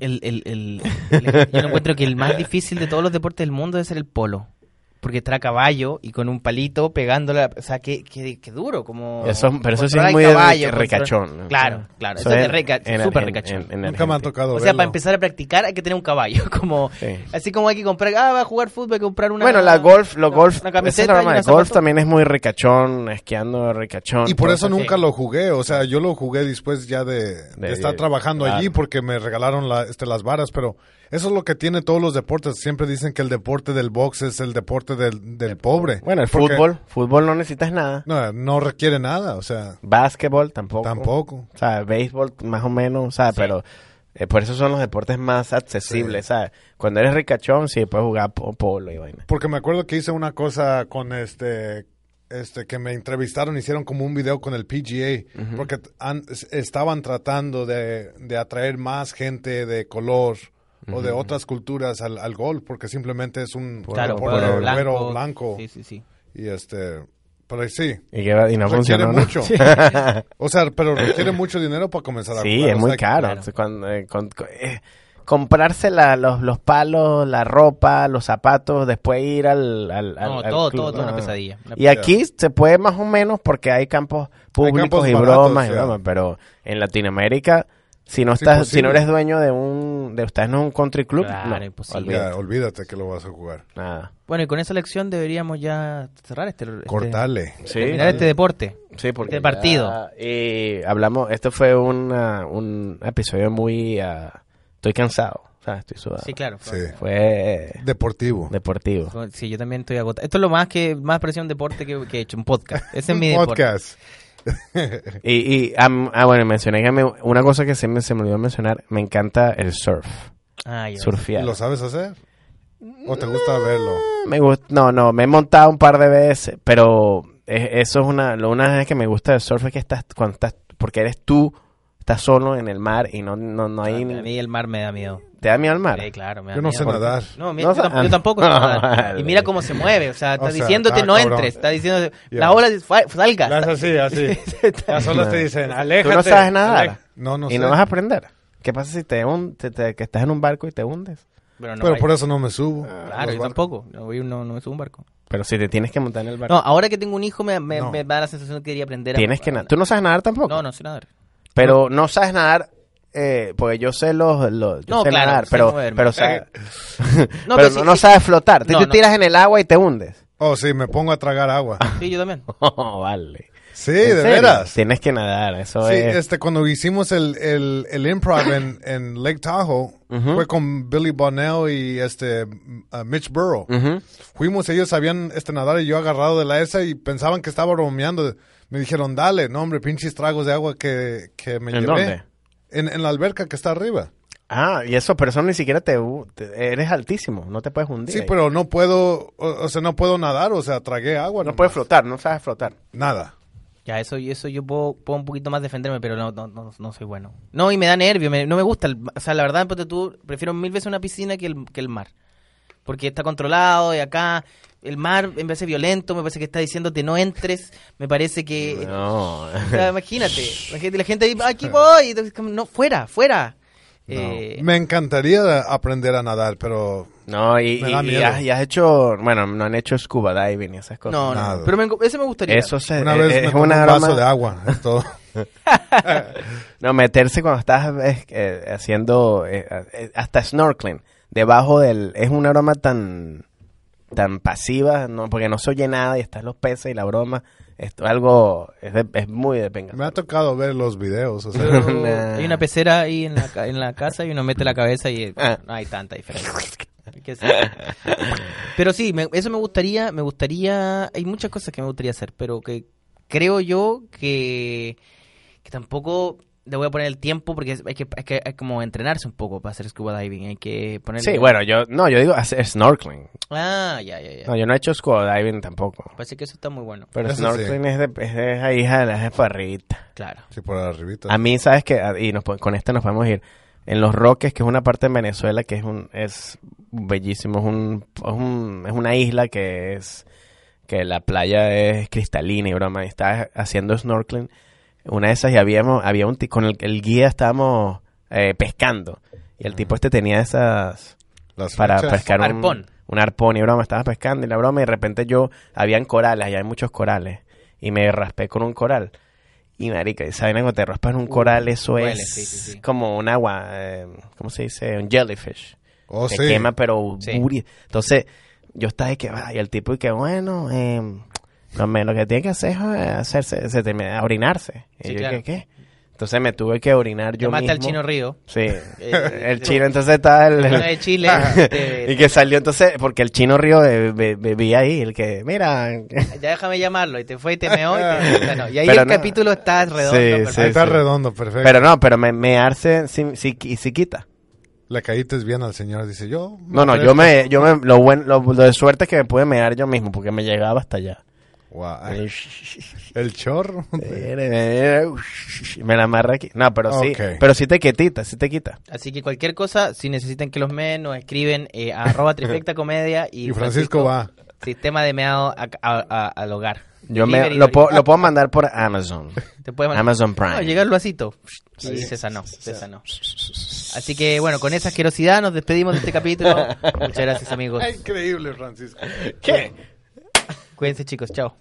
S1: El, el, el- el- yo encuentro que el más difícil de todos los deportes del mundo es ser el polo. Porque está a caballo y con un palito pegándole, o sea, qué, qué, qué duro, como...
S3: Eso- pero eso sí es muy
S1: caballo,
S3: recachón, ¿no?
S1: Claro, claro,
S3: Eso
S1: eso, es de reca, súper recachón.
S3: en- en
S2: Nunca me ha tocado
S1: O sea,
S2: verlo.
S1: para empezar a practicar hay que tener un caballo, como...
S3: Sí.
S1: Así como hay que comprar, ah, va a jugar fútbol, hay que comprar una...
S3: Bueno, la golf, los
S1: una-
S3: golf,
S1: una
S3: esa es
S1: camiseta unos
S3: golf también es muy recachón, esquiando recachón.
S2: Y por eso nunca lo jugué, o sea, yo lo jugué después ya de, de
S3: De-
S2: estar trabajando
S3: claro.
S2: allí porque me regalaron la, este, las varas, pero eso es lo que tiene todos los deportes. Siempre dicen que el deporte del box es el deporte del, del pobre.
S3: Bueno, el
S2: Porque-
S3: fútbol, fútbol no necesitas nada.
S2: No, no requiere nada, o sea,
S3: Básquetbol tampoco.
S2: tampoco.
S3: O sea, béisbol más o menos, o sea, pero eh, por eso son los deportes más accesibles, ¿sabes? Cuando eres ricachón, sí, puedes jugar po- polo y vaina.
S2: Porque me acuerdo que hice una cosa con este, este, que me entrevistaron, hicieron como un video con el PGA, porque estaban tratando de, de atraer más gente de color o de otras culturas al, al golf, porque simplemente es un
S1: Claro,
S2: deporte
S1: blanco.
S2: blanco.
S1: Sí, sí, sí.
S2: Y este, pero sí,
S3: Y, que, y no
S2: requiere
S3: funcionó, ¿no?
S2: mucho. o sea, pero requiere mucho dinero para comenzar a
S3: Sí,
S2: jugar.
S3: es
S2: o
S3: muy caro.
S1: claro.
S3: Entonces, cuando, eh, con- eh, comprarse la- los, los palos, la ropa, los zapatos, después ir al, al, al-
S1: No,
S3: al
S1: todo,
S3: club,
S1: todo, todo una pesadilla. Una
S3: Y aquí se puede más o menos porque hay campos públicos
S2: campos
S3: y
S2: baratos,
S3: bromas y bromas, pero en Latinoamérica, si no
S2: Es
S3: estás, si no eres dueño de un, de estás en un country club,
S1: Claro,
S3: no,
S1: imposible.
S3: olvídate,
S2: Ya, olvídate que lo vas a jugar.
S3: nada.
S1: Bueno, y con esa lección deberíamos ya cerrar este... este-.
S3: Sí,
S1: terminar este deporte.
S3: Sí, porque
S1: Este partido.
S3: ya- y hablamos, esto fue una- un episodio muy, ah, estoy cansado, o sea, estoy sudado.
S1: Sí, claro.
S2: Sí.
S3: Fue
S2: Deportivo.
S3: deportivo.
S1: Sí, yo también estoy agotado. Esto es lo más que más presión deporte que, que he hecho, un podcast. Ese es mi
S2: Un
S1: deporte.
S3: Y, y ah, bueno, mencioné que me- una cosa que se me, se me olvidó mencionar, me encanta el surf,
S1: Ah, ya.
S3: surfear.
S2: ¿Y lo sabes hacer? ¿O te gusta verlo?
S3: Me gusta, no, no, me he montado un par de veces, pero es- eso es una, lo una vez que me gusta del surf es que estás, cuando estás, porque eres tú, estás solo en el mar y no, no, no hay,
S1: A mí el mar me da miedo.
S3: ¿te da miedo al mar?
S1: Sí, claro, me da
S2: Yo no
S1: miedo.
S2: sé nadar.
S1: No, mira,
S3: No
S1: yo, tampoco, yo tampoco sé nadar.
S3: Vale.
S1: Y mira cómo se mueve, o sea, está
S2: O sea,
S1: diciéndote
S2: está
S1: no
S2: cabrón.
S1: entres, está diciendo la ola salga.
S4: Las así, así. Las olas te dicen,
S3: ¿Tú
S4: aléjate.
S3: no sabes nadar?
S4: ale-
S2: No, no
S3: y no vas a aprender. ¿Qué pasa si te, hun- te- te- que estás en un barco y te hundes?
S1: Pero no,
S2: Pero
S1: hay-
S2: por eso no me subo.
S1: claro,
S2: Los
S1: yo
S2: barcos.
S1: tampoco. No, voy- no, no me subo a un barco.
S3: Pero si te tienes que montar en el barco.
S1: No, ahora que tengo un hijo me, me,
S2: No.
S1: me da la sensación de que quería aprender a
S3: tienes que nadar. ¿Tú no sabes nadar tampoco?
S1: No, no sé nadar.
S3: Pero no sabes nadar, eh, porque yo sé los, los yo
S1: No,
S3: sé
S1: claro,
S3: nadar, pero,
S1: moverme.
S3: pero,
S1: No,
S3: pero
S1: pero
S3: no,
S1: sí-
S3: no sabes flotar. Tú
S1: No,
S3: te
S1: no.
S3: tiras en el agua y te hundes.
S2: Oh, sí, me pongo a tragar agua.
S1: Sí, yo también.
S3: Oh, vale.
S2: Sí,
S3: ¿En
S2: de
S3: serio?
S2: veras.
S3: Tienes que nadar, eso
S2: Sí,
S3: es.
S2: este, cuando hicimos el, el, el improv en, en Lake Tahoe, fue con Billy Bonnell y este, uh, Mitch Burrow. Fuimos, ellos sabían este, nadar y yo agarrado de la esa y pensaban que estaba bromeando. Me dijeron, dale, no hombre, pinches tragos de agua que, que me
S3: ¿En
S2: llevé.
S3: dónde?
S2: En, en la alberca que está arriba.
S3: Ah, y eso, pero eso ni siquiera te, te- eres altísimo, no te puedes hundir.
S2: Sí,
S3: ahí.
S2: pero no puedo, o, o sea, no puedo nadar, o sea, tragué agua.
S3: no
S2: nomás.
S3: puedes flotar, no sabes flotar.
S2: Nada.
S1: Ya, eso, eso yo puedo, puedo un poquito más defenderme, pero no, no, no, no soy bueno. No, y me da nervio, me- no me gusta. el- o sea, la verdad, tú, prefiero mil veces una piscina que el, que el mar. porque está controlado y acá el mar en vez de ser violento, me parece que está diciéndote no entres, me parece que...
S3: No.
S1: o sea, imagínate, la gente ahí, aquí voy, entonces, no, fuera, fuera.
S2: No.
S1: Eh,
S2: Me encantaría aprender a nadar, pero
S3: No, y,
S2: Me da
S3: y- has, y has hecho, bueno, no han hecho scuba diving y esas cosas.
S1: no, no,
S2: nada.
S1: pero me- ese me gustaría.
S3: Eso se,
S2: una
S3: es,
S2: vez
S3: es
S2: me tomé
S3: una
S2: un vaso
S3: broma-
S2: de agua. es todo.
S3: No, meterse cuando estás eh, eh, haciendo eh, eh, hasta snorkeling debajo del es una broma tan tan pasiva, no porque no se oye nada y están los peces y la broma, esto es algo es, de- es muy de penga.
S2: Me ha tocado ver los videos. O sea,
S1: hay una pecera ahí en la, ca- en la casa y uno mete la cabeza y eh,
S3: Ah.
S1: no hay tanta diferencia. Pero sí, me- eso me gustaría, me gustaría, hay muchas cosas que me gustaría hacer, pero que creo yo que, que tampoco le voy a poner el tiempo porque es- hay que, hay que hay como entrenarse un poco para hacer scuba diving, hay que ponerle...
S3: Sí, bueno, yo no, yo digo hacer snorkeling.
S1: Ah, ya, ya, ya.
S3: No, yo no he hecho scuba diving tampoco.
S1: Parece que eso está muy bueno.
S3: Pero
S2: Eso
S3: snorkeling es de es de esa hija de la para arribita.
S1: Claro.
S2: sí, por arribita.
S3: A mí, ¿sabes qué? Y nos, con esta nos podemos ir. En Los Roques, que es una parte de Venezuela que es un es bellísimo, es, un, es, un- es una isla que es que la playa es cristalina y broma, y estaba haciendo snorkeling. Una de esas y habíamos había un con el, el guía estábamos eh, pescando y el tipo este tenía esas
S2: Las
S3: para
S2: flechas.
S3: pescar un
S1: Arpón.
S3: un arpón y broma, estaba pescando y la broma y de repente yo, habían corales, allá hay muchos corales y me raspé con un coral. Y marica, ¿saben cuando te raspas en un coral? Eso es
S1: sí, sí, sí.
S3: como un agua, eh, ¿cómo se dice? Un jellyfish.
S2: Oh,
S3: te
S2: sí.
S3: quema pero Entonces, yo estaba de que, va, y el tipo y que, bueno, eh, no, me- lo que tiene que hacer es eh, hacerse, se termina, orinarse. Y
S1: Sí,
S3: yo,
S1: claro.
S3: ¿qué, qué? Entonces me tuve que orinar yo
S1: Llamaste al
S3: mismo.
S1: chino Río.
S3: Sí,
S1: Eh,
S3: el chino entonces estaba el,
S1: de Chile.
S3: y que salió entonces, porque el chino río eh, be- bebía ahí, el que, mira,
S1: Ya déjame llamarlo. Y te fue y te meó y te ganó. Y ahí
S3: Pero
S1: el
S3: no.
S1: capítulo está redondo.
S3: Sí,
S1: perfecto.
S2: Ahí
S3: sí,
S2: está
S3: sí.
S2: redondo, perfecto.
S3: pero no, pero me, mearse sí, sí, y sí quita.
S2: Le caíste bien al señor. Dice, yo...
S3: No, no, yo me, yo me, lo bueno, lo, lo de suerte es que me pude mear yo mismo, porque me llegaba hasta allá.
S2: Ay, El chorro.
S3: Me la amarra aquí. No, pero sí, pero sí te quita, sí te quita.
S1: Así que cualquier cosa, si necesitan que los meen, nos escriben eh, a arroba trifecta comedia y,
S2: Y Francisco va.
S1: Sistema de meado a- a- a- al hogar.
S3: Yo me, lo, puedo,
S1: delivery.
S3: lo puedo mandar por Amazon.
S1: Te puede mandar-
S3: Amazon Prime.
S1: No, llega el vasito. Y se sanó, se sanó. Así que bueno, con esa asquerosidad nos despedimos de este capítulo. Muchas gracias amigos.
S2: Increíble, Francisco.
S3: ¿Qué?
S1: Cuídense chicos, chao.